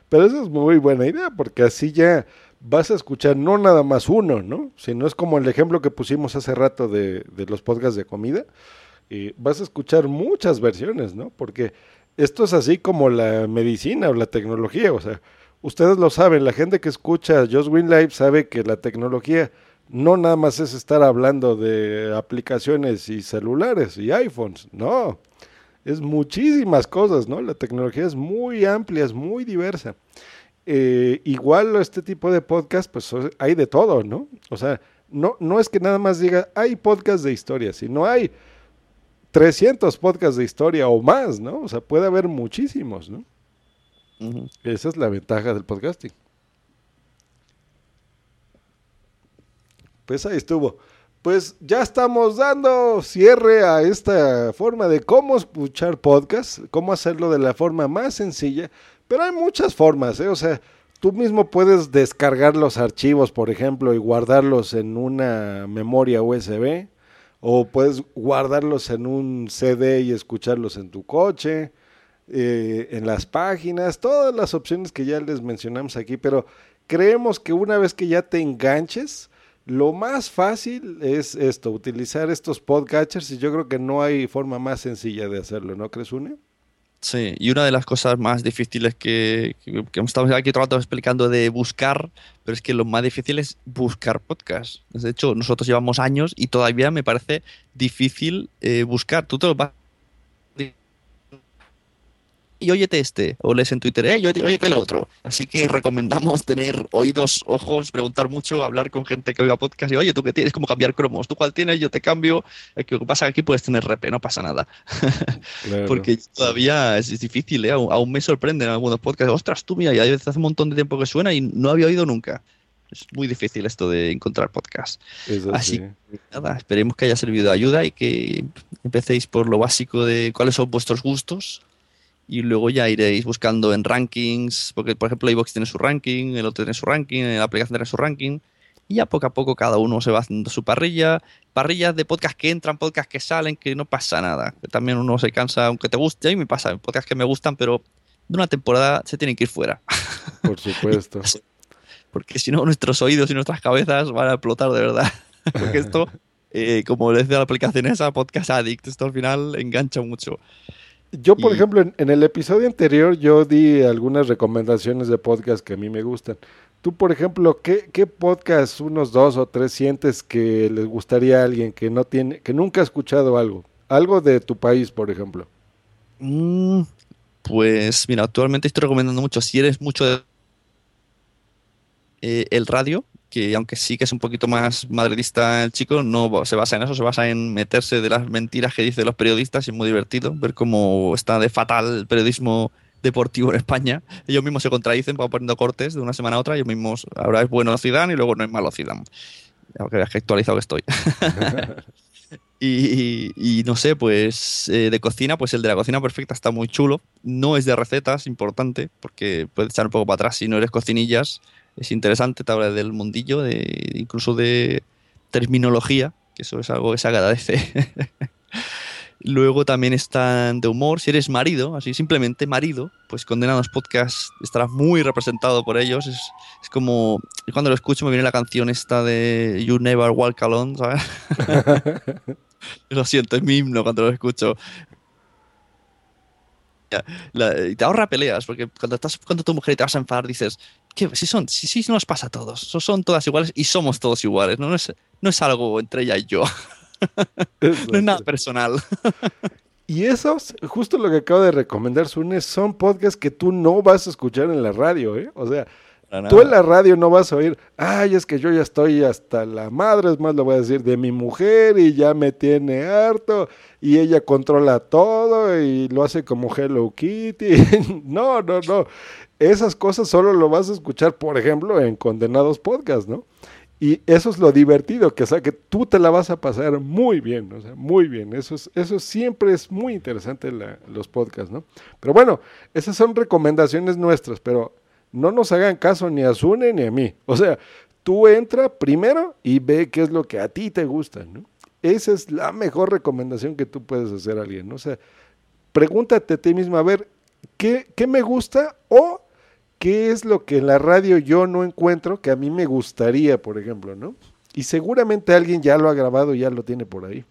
Pero eso es muy buena idea, porque así ya vas a escuchar no nada más uno, ¿no? Sino es como el ejemplo que pusimos hace rato de, de los podcasts de comida. Y vas a escuchar muchas versiones, ¿no? Porque esto es así como la medicina o la tecnología. O sea, ustedes lo saben, la gente que escucha Just Green Live sabe que la tecnología no nada más es estar hablando de aplicaciones y celulares y iPhones, no es muchísimas cosas, ¿no? La tecnología es muy amplia, es muy diversa. Eh, igual este tipo de podcast, pues hay de todo, ¿no? O sea, no, no es que nada más diga, hay podcast de historia, sino hay 300 podcasts de historia o más, ¿no? O sea, puede haber muchísimos, ¿no? Uh -huh. Esa es la ventaja del podcasting. Pues ahí estuvo. Pues ya estamos dando cierre a esta forma de cómo escuchar podcast, cómo hacerlo de la forma más sencilla, pero hay muchas formas, ¿eh? O sea, tú mismo puedes descargar los archivos, por ejemplo, y guardarlos en una memoria USB, o puedes guardarlos en un CD y escucharlos en tu coche, eh, en las páginas, todas las opciones que ya les mencionamos aquí, pero creemos que una vez que ya te enganches, lo más fácil es esto, utilizar estos podcatchers y yo creo que no hay forma más sencilla de hacerlo, ¿no crees, Une? Sí, y una de las cosas más difíciles que, que, que estamos aquí todo el rato explicando de buscar, pero es que lo más difícil es buscar podcast. De hecho, nosotros llevamos años y todavía me parece difícil eh, buscar. Tú te lo vas y óyete este, o lees en Twitter, eh, óyete, óyete el otro. Así que recomendamos tener oídos, ojos, preguntar mucho, hablar con gente que oiga podcast y, oye, tú qué tienes, como cambiar cromos, tú cuál tienes, yo te cambio. Lo que pasa aquí puedes tener repe, no pasa nada. Claro. Porque todavía es, es difícil, ¿eh? aún, aún, me sorprenden algunos podcasts. Ostras, tú mira, ya hace un montón de tiempo que suena y no había oído nunca. Es muy difícil esto de encontrar podcast. Eso Así sí. que nada, esperemos que haya servido de ayuda y que empecéis por lo básico de cuáles son vuestros gustos y luego ya iréis buscando en rankings, porque por ejemplo iVoox tiene su ranking, el otro tiene su ranking, la aplicación tiene su ranking, y ya poco a poco cada uno se va haciendo su parrilla, parrillas de podcast que entran, podcast que salen, que no pasa nada, que también uno se cansa, aunque te guste, a mí me pasa, podcasts que me gustan, pero de una temporada se tienen que ir fuera. Por supuesto. porque si no nuestros oídos y nuestras cabezas van a explotar de verdad, porque esto... Eh, como les decía la aplicación esa, Podcast Addict, esto al final engancha mucho. Yo, por Y- ejemplo, en, en el episodio anterior yo di algunas recomendaciones de podcast que a mí me gustan. Tú, por ejemplo, ¿qué, qué podcast, unos dos o tres, sientes que les gustaría a alguien que no tiene, que nunca ha escuchado algo? Algo de tu país, por ejemplo. Mm, pues mira, actualmente estoy recomendando mucho, si eres mucho de eh, el radio, que aunque sí que es un poquito más madridista el chico, no se basa en eso, se basa en meterse de las mentiras que dicen los periodistas y es muy divertido ver cómo está de fatal el periodismo deportivo en España. Ellos mismos se contradicen, van poniendo cortes de una semana a otra, ellos mismos, ahora es bueno Zidane y luego no es malo Zidane. Aunque veas que actualizado que estoy. Y, y, no sé, pues eh, de cocina, pues el de la cocina perfecta está muy chulo. No es de recetas, importante, porque puedes echar un poco para atrás si no eres cocinillas. Es interesante, te habla del mundillo, de, incluso de terminología, que eso es algo que se agradece. Luego también están de humor. Si eres marido, así simplemente marido, pues Condenados Podcast estará muy representado por ellos. Es, es como. Cuando lo escucho me viene la canción esta de You Never Walk Alone, ¿sabes? lo siento, es mi himno cuando lo escucho. La- te ahorra peleas, porque cuando estás con tu mujer y te vas a enfadar, dices, ¿qué? Si son, si, si nos pasa a todos, so- son todas iguales y somos todos iguales, no, no es, no es algo entre ella y yo, no es nada personal. Y esos, justo lo que acabo de recomendar, Sune, son podcasts que tú no vas a escuchar en la radio, ¿eh? O sea, tú en la radio no vas a oír, ay, es que yo ya estoy hasta la madre, es más, lo voy a decir, de mi mujer y ya me tiene harto y ella controla todo y lo hace como Hello Kitty. no, no, no. Esas cosas solo lo vas a escuchar, por ejemplo, en Condenados Podcast, ¿no? Y eso es lo divertido, que o sea que tú te la vas a pasar muy bien, o sea, muy bien. Eso es, eso siempre es muy interesante la- los podcasts, ¿no? Pero bueno, esas son recomendaciones nuestras, pero no nos hagan caso ni a Sune ni a mí. O sea, tú entra primero y ve qué es lo que a ti te gusta, ¿no? Esa es la mejor recomendación que tú puedes hacer a alguien, ¿no? O sea, pregúntate a ti mismo, a ver, ¿qué, qué me gusta o qué es lo que en la radio yo no encuentro que a mí me gustaría, por ejemplo, ¿no? Y seguramente alguien ya lo ha grabado ya lo tiene por ahí.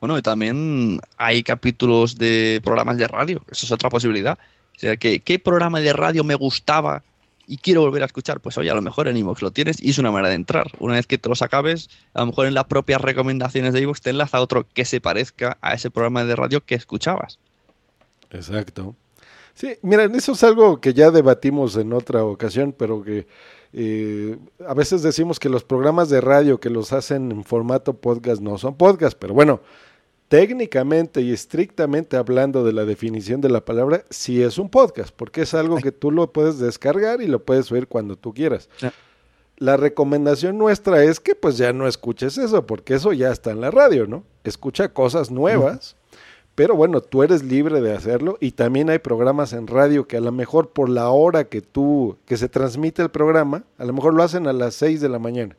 Bueno, y también hay capítulos de programas de radio, eso es otra posibilidad. O sea, que, ¿qué programa de radio me gustaba y quiero volver a escuchar? Pues oye, a lo mejor en iVoox lo tienes y es una manera de entrar. Una vez que te los acabes, a lo mejor en las propias recomendaciones de iVoox te enlaza otro que se parezca a ese programa de radio que escuchabas. Exacto. Sí, mira, eso es algo que ya debatimos en otra ocasión, pero que eh, a veces decimos que los programas de radio que los hacen en formato podcast no son podcast, pero bueno, técnicamente y estrictamente hablando de la definición de la palabra, sí es un podcast, porque es algo que tú lo puedes descargar y lo puedes oír cuando tú quieras. La recomendación nuestra es que pues ya no escuches eso, porque eso ya está en la radio, ¿no? Escucha cosas nuevas, pero bueno, tú eres libre de hacerlo y también hay programas en radio que a lo mejor por la hora que tú, que se transmite el programa, a lo mejor lo hacen a las 6 de la mañana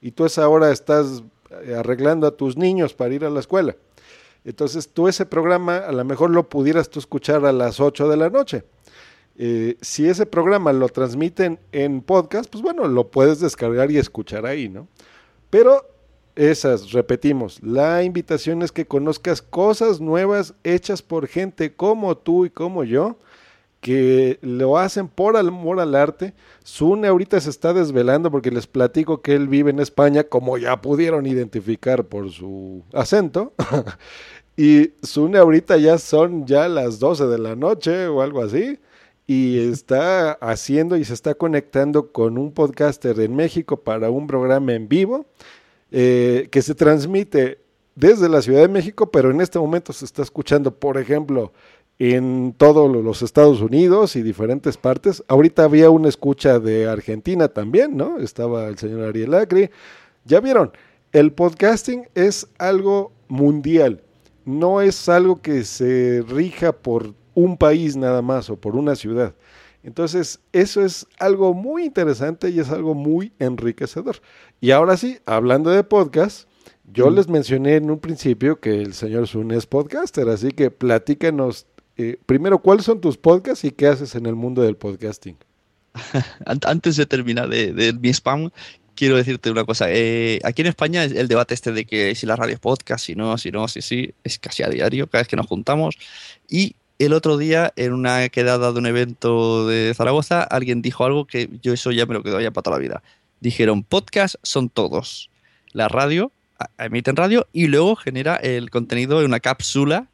y tú esa hora estás eh, arreglando a tus niños para ir a la escuela. Entonces tú ese programa a lo mejor lo pudieras tú escuchar a las 8 de la noche. Eh, si ese programa lo transmiten en podcast, pues bueno, lo puedes descargar y escuchar ahí, ¿no? Pero esas, repetimos, la invitación es que conozcas cosas nuevas hechas por gente como tú y como yo, que lo hacen por amor al arte. Sune ahorita se está desvelando porque les platico que él vive en España, como ya pudieron identificar por su acento. y Sune ahorita ya son ya las 12 de la noche o algo así y está haciendo y se está conectando con un podcaster en México para un programa en vivo eh, que se transmite desde la Ciudad de México, pero en este momento se está escuchando, por ejemplo, en todos los Estados Unidos y diferentes partes. Ahorita había una escucha de Argentina también, ¿no? Estaba el señor Ariel Acri. Ya vieron, el podcasting es algo mundial, no es algo que se rija por un país nada más o por una ciudad. Entonces, eso es algo muy interesante y es algo muy enriquecedor. Y ahora sí, hablando de podcast, yo les mencioné en un principio que el señor Sun es podcaster, así que platícanos eh, primero cuáles son tus podcasts y qué haces en el mundo del podcasting. Antes de terminar de, mi spam, quiero decirte una cosa. Eh, aquí en España el debate este de que si la radio es podcast, si no, si no, si sí, es casi a diario, cada vez que nos juntamos. Y el otro día, en una quedada de un evento de Zaragoza, alguien dijo algo que yo eso ya me lo quedo ya para toda la vida. Dijeron, podcast son todos. La radio, emite en radio y luego genera el contenido en una cápsula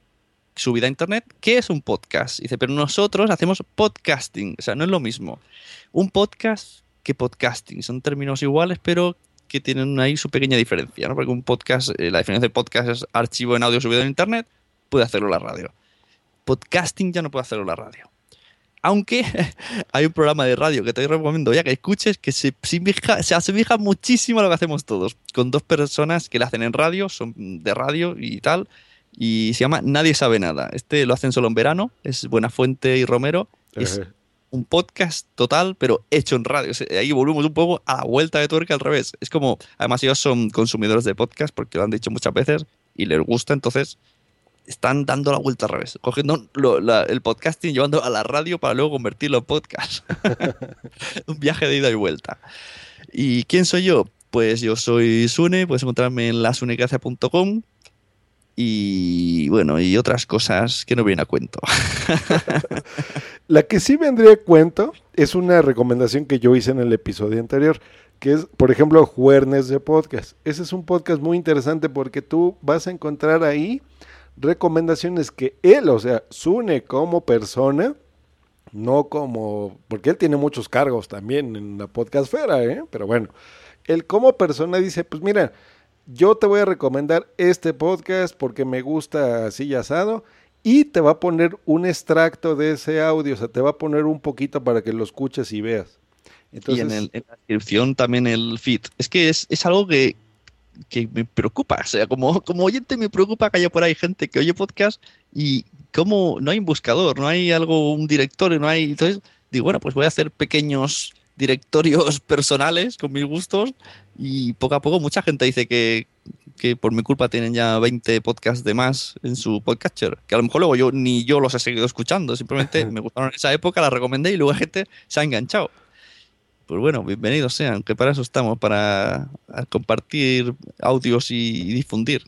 subida a internet, ¿qué es un podcast? Dice, pero nosotros hacemos podcasting, o sea, no es lo mismo. Un podcast que podcasting, son términos iguales, pero que tienen ahí su pequeña diferencia, ¿no? Porque un podcast, eh, la diferencia de podcast es archivo en audio subido en internet, puede hacerlo la radio podcasting ya no puede hacerlo la radio. Aunque hay un programa de radio que te recomiendo ya que escuches que se, se asemeja muchísimo a lo que hacemos todos, con dos personas que lo hacen en radio, son de radio y tal, y se llama Nadie sabe nada. Este lo hacen solo en verano, es Buenafuente y Romero. Es un podcast total, pero hecho en radio. Ahí volvemos un poco a la vuelta de tuerca al revés. Es como, además ellos son consumidores de podcast porque lo han dicho muchas veces y les gusta, entonces están dando la vuelta al revés, cogiendo el podcasting, llevando a la radio para luego convertirlo en podcast. Un viaje de ida y vuelta. ¿Y quién soy yo? Pues yo soy Sune, puedes encontrarme en lasunegracia.com y bueno, y otras cosas que no vienen a cuento. la que sí vendría a cuento es una recomendación que yo hice en el episodio anterior, que es, por ejemplo, Juernes de Podcast. Ese es un podcast muy interesante porque tú vas a encontrar ahí recomendaciones que él, o sea, Sune como persona, no como, porque él tiene muchos cargos también en la podcastfera, ¿eh? pero bueno, él como persona dice, pues mira, yo te voy a recomendar este podcast porque me gusta así y asado, y te va a poner un extracto de ese audio, o sea, te va a poner un poquito para que lo escuches y veas. Entonces, y en, en, la descripción también el feed. Es que es, es algo que, que me preocupa. O sea, como, como oyente me preocupa que haya por ahí gente que oye podcast y como no hay un buscador, no hay algo, un directorio, no hay. Entonces, digo, bueno, pues voy a hacer pequeños directorios personales con mis gustos y poco a poco mucha gente dice que, que por mi culpa tienen ya 20 podcasts de más en su podcatcher, que a lo mejor luego yo ni yo los he seguido escuchando, simplemente me gustaron en esa época, la recomendé y luego la gente se ha enganchado pues bueno, bienvenidos sean, que para eso estamos, para compartir audios y, difundir.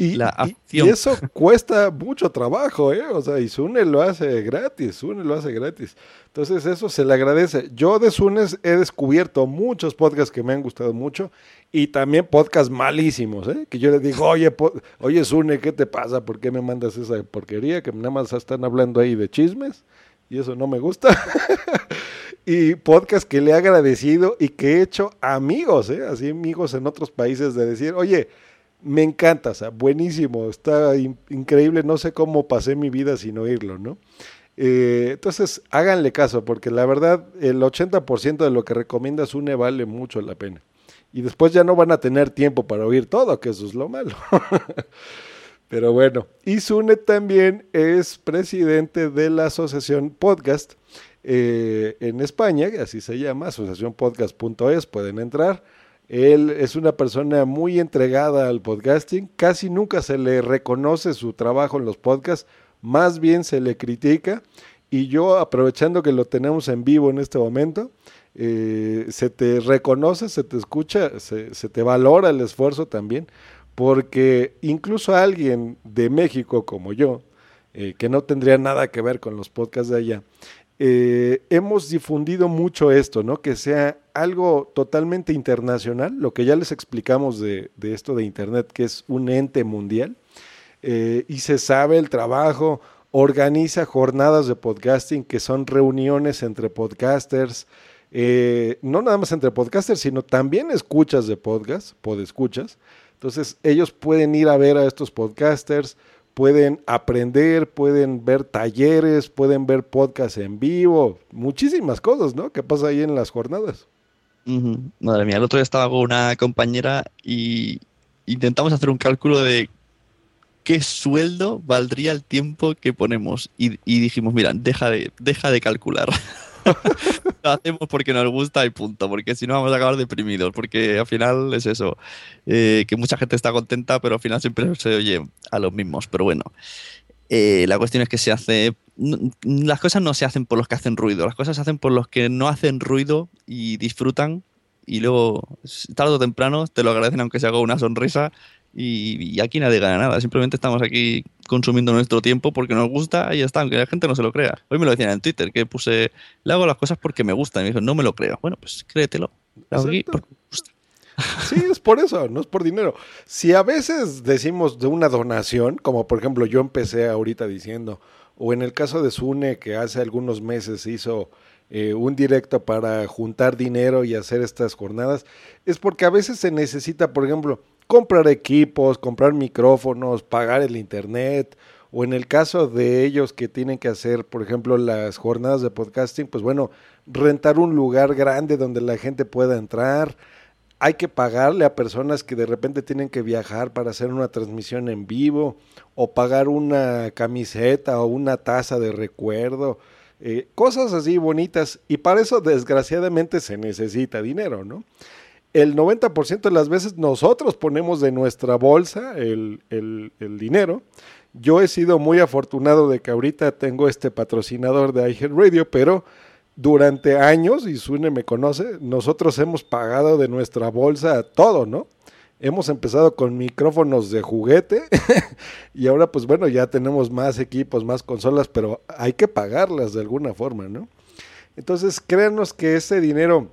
Y, la acción. Y, eso cuesta mucho trabajo, ¿eh? O sea, y Sune lo hace gratis, Sune lo hace gratis. Entonces eso se le agradece. Yo de Sunes he descubierto muchos podcasts que me han gustado mucho y también podcasts malísimos, ¿eh? Que yo le digo, oye, oye Sune, ¿qué te pasa? ¿Por qué me mandas esa porquería? Que nada más están hablando ahí de chismes y eso no me gusta. y podcast que le he agradecido y que he hecho amigos, ¿eh? así amigos en otros países de decir, oye, me encanta, o sea, buenísimo, está increíble, no sé cómo pasé mi vida sin oírlo, ¿no? Eh, entonces, háganle caso, porque la verdad, el 80% de lo que recomienda Sune vale mucho la pena. Y después ya no van a tener tiempo para oír todo, que eso es lo malo. Pero bueno, y Sune también es presidente de la Asociación Podcast eh, en España, así se llama, asociacionpodcast.es, pueden entrar. Él es una persona muy entregada al podcasting, casi nunca se le reconoce su trabajo en los podcasts, más bien se le critica. Y yo, aprovechando que lo tenemos en vivo en este momento, eh, se te reconoce, se te escucha, se, te valora el esfuerzo también, porque incluso alguien de México como yo, eh, que no tendría nada que ver con los podcasts de allá, eh, hemos difundido mucho esto, ¿no? Que sea algo totalmente internacional, lo que ya les explicamos de, esto de Internet, que es un ente mundial, eh, y se sabe el trabajo, organiza jornadas de podcasting, que son reuniones entre podcasters, eh, no nada más entre podcasters, sino también escuchas de podcast, podescuchas. Entonces ellos pueden ir a ver a estos podcasters, pueden aprender, pueden ver talleres, pueden ver podcasts en vivo, muchísimas cosas, ¿no? ¿Qué pasa ahí en las jornadas? Madre mía, el otro día estaba con una compañera y intentamos hacer un cálculo de qué sueldo valdría el tiempo que ponemos y, dijimos, mira, deja de, deja de calcular. lo hacemos porque nos gusta y punto, porque si no vamos a acabar deprimidos, porque al final es eso, eh, que mucha gente está contenta, pero al final siempre se oye a los mismos, pero bueno. Eh, la cuestión es que se hace. Las cosas no se hacen por los que hacen ruido, las cosas se hacen por los que no hacen ruido y disfrutan y luego, tarde o temprano, te lo agradecen aunque se haga una sonrisa y, aquí nadie gana nada. Simplemente estamos aquí consumiendo nuestro tiempo porque nos gusta y ya está, aunque la gente no se lo crea. Hoy me lo decían en Twitter, que puse, le hago las cosas porque me gustan. Y me dijo, no me lo creo. Bueno, pues créetelo. Sí, es por eso, no es por dinero. Si a veces decimos de una donación, como por ejemplo yo empecé ahorita diciendo, o en el caso de Sune, que hace algunos meses hizo eh, un directo para juntar dinero y hacer estas jornadas, es porque a veces se necesita, por ejemplo, comprar equipos, comprar micrófonos, pagar el internet, o en el caso de ellos que tienen que hacer, por ejemplo, las jornadas de podcasting, pues bueno, rentar un lugar grande donde la gente pueda entrar. Hay que pagarle a personas que de repente tienen que viajar para hacer una transmisión en vivo, o pagar una camiseta o una taza de recuerdo, eh, cosas así bonitas. Y para eso, desgraciadamente, se necesita dinero, ¿no? El 90% de las veces nosotros ponemos de nuestra bolsa el, dinero. Yo he sido muy afortunado de que ahorita tengo este patrocinador de Radio, pero durante años, y Sune me conoce, nosotros hemos pagado de nuestra bolsa todo, ¿no? Hemos empezado con micrófonos de juguete y ahora pues bueno, ya tenemos más equipos, más consolas, pero hay que pagarlas de alguna forma, ¿no? Entonces, créanos que ese dinero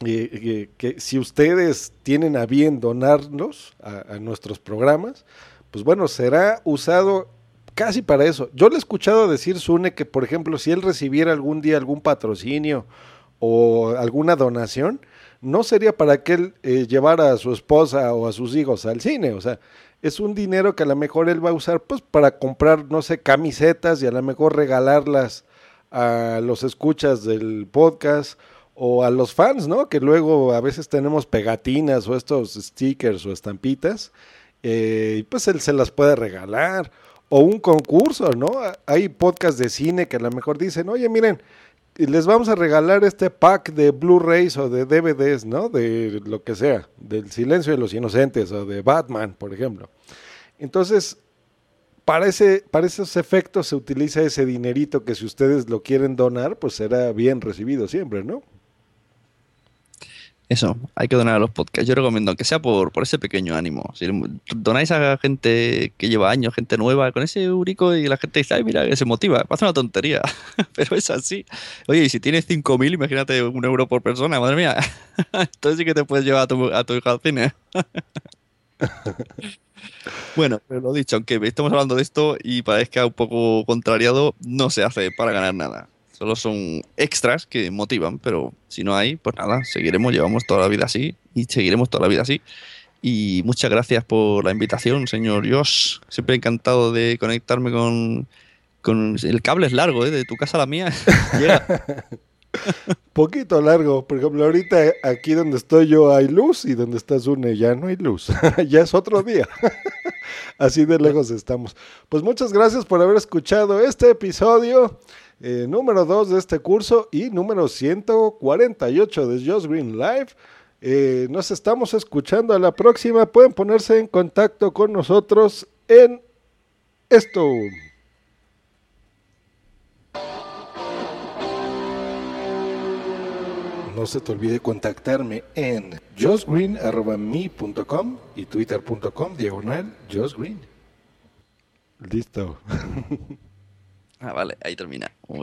que si ustedes tienen a bien donarnos a, nuestros programas, pues bueno, será usado casi para eso. Yo le he escuchado decir, Sune, que por ejemplo, si él recibiera algún día algún patrocinio o alguna donación, no sería para que él eh, llevara a su esposa o a sus hijos al cine, o sea, es un dinero que a lo mejor él va a usar pues para comprar, no sé, camisetas y a lo mejor regalarlas a los escuchas del podcast o a los fans, ¿no? Que luego a veces tenemos pegatinas o estos stickers o estampitas, eh, y pues él se las puede regalar. O un concurso, ¿no? Hay podcasts de cine que a lo mejor dicen, oye, miren, les vamos a regalar este pack de Blu-rays o de DVDs, ¿no? De lo que sea, del Silencio de los Inocentes o de Batman, por ejemplo. Entonces, para, ese, para esos efectos se utiliza ese dinerito que si ustedes lo quieren donar, pues será bien recibido siempre, ¿no? Eso, hay que donar a los podcasts. Yo recomiendo que sea por, por ese pequeño ánimo. Si donáis a gente que lleva años, gente nueva, con ese eurico y la gente dice, ay, mira, que se motiva, pasa una tontería. Pero es así. Oye, y si tienes 5.000, imagínate un euro por persona, madre mía. Entonces sí que te puedes llevar a tu, a tu hija al cine. bueno, lo dicho, aunque estamos hablando de esto y parezca un poco contrariado, no se hace para ganar nada. Solo son extras que motivan, pero si no hay, pues nada, seguiremos, llevamos toda la vida así y seguiremos toda la vida así. Y muchas gracias por la invitación, señor Josh. Siempre encantado de conectarme con, Con el cable es largo, ¿eh? De tu casa a la mía. Llega. Poquito largo. Por ejemplo, ahorita aquí donde estoy yo hay luz y donde está Zune ya no hay luz. ya es otro día. Así de lejos estamos. Pues muchas gracias por haber escuchado este episodio eh, número 2 de este curso y número 148 de Just Green Live. Eh, nos estamos escuchando a la próxima. Pueden ponerse en contacto con nosotros en esto. No se te olvide contactarme en josgreen.me.com y twitter.com diagonal josgreen. Listo. Ah, vale, ahí termina.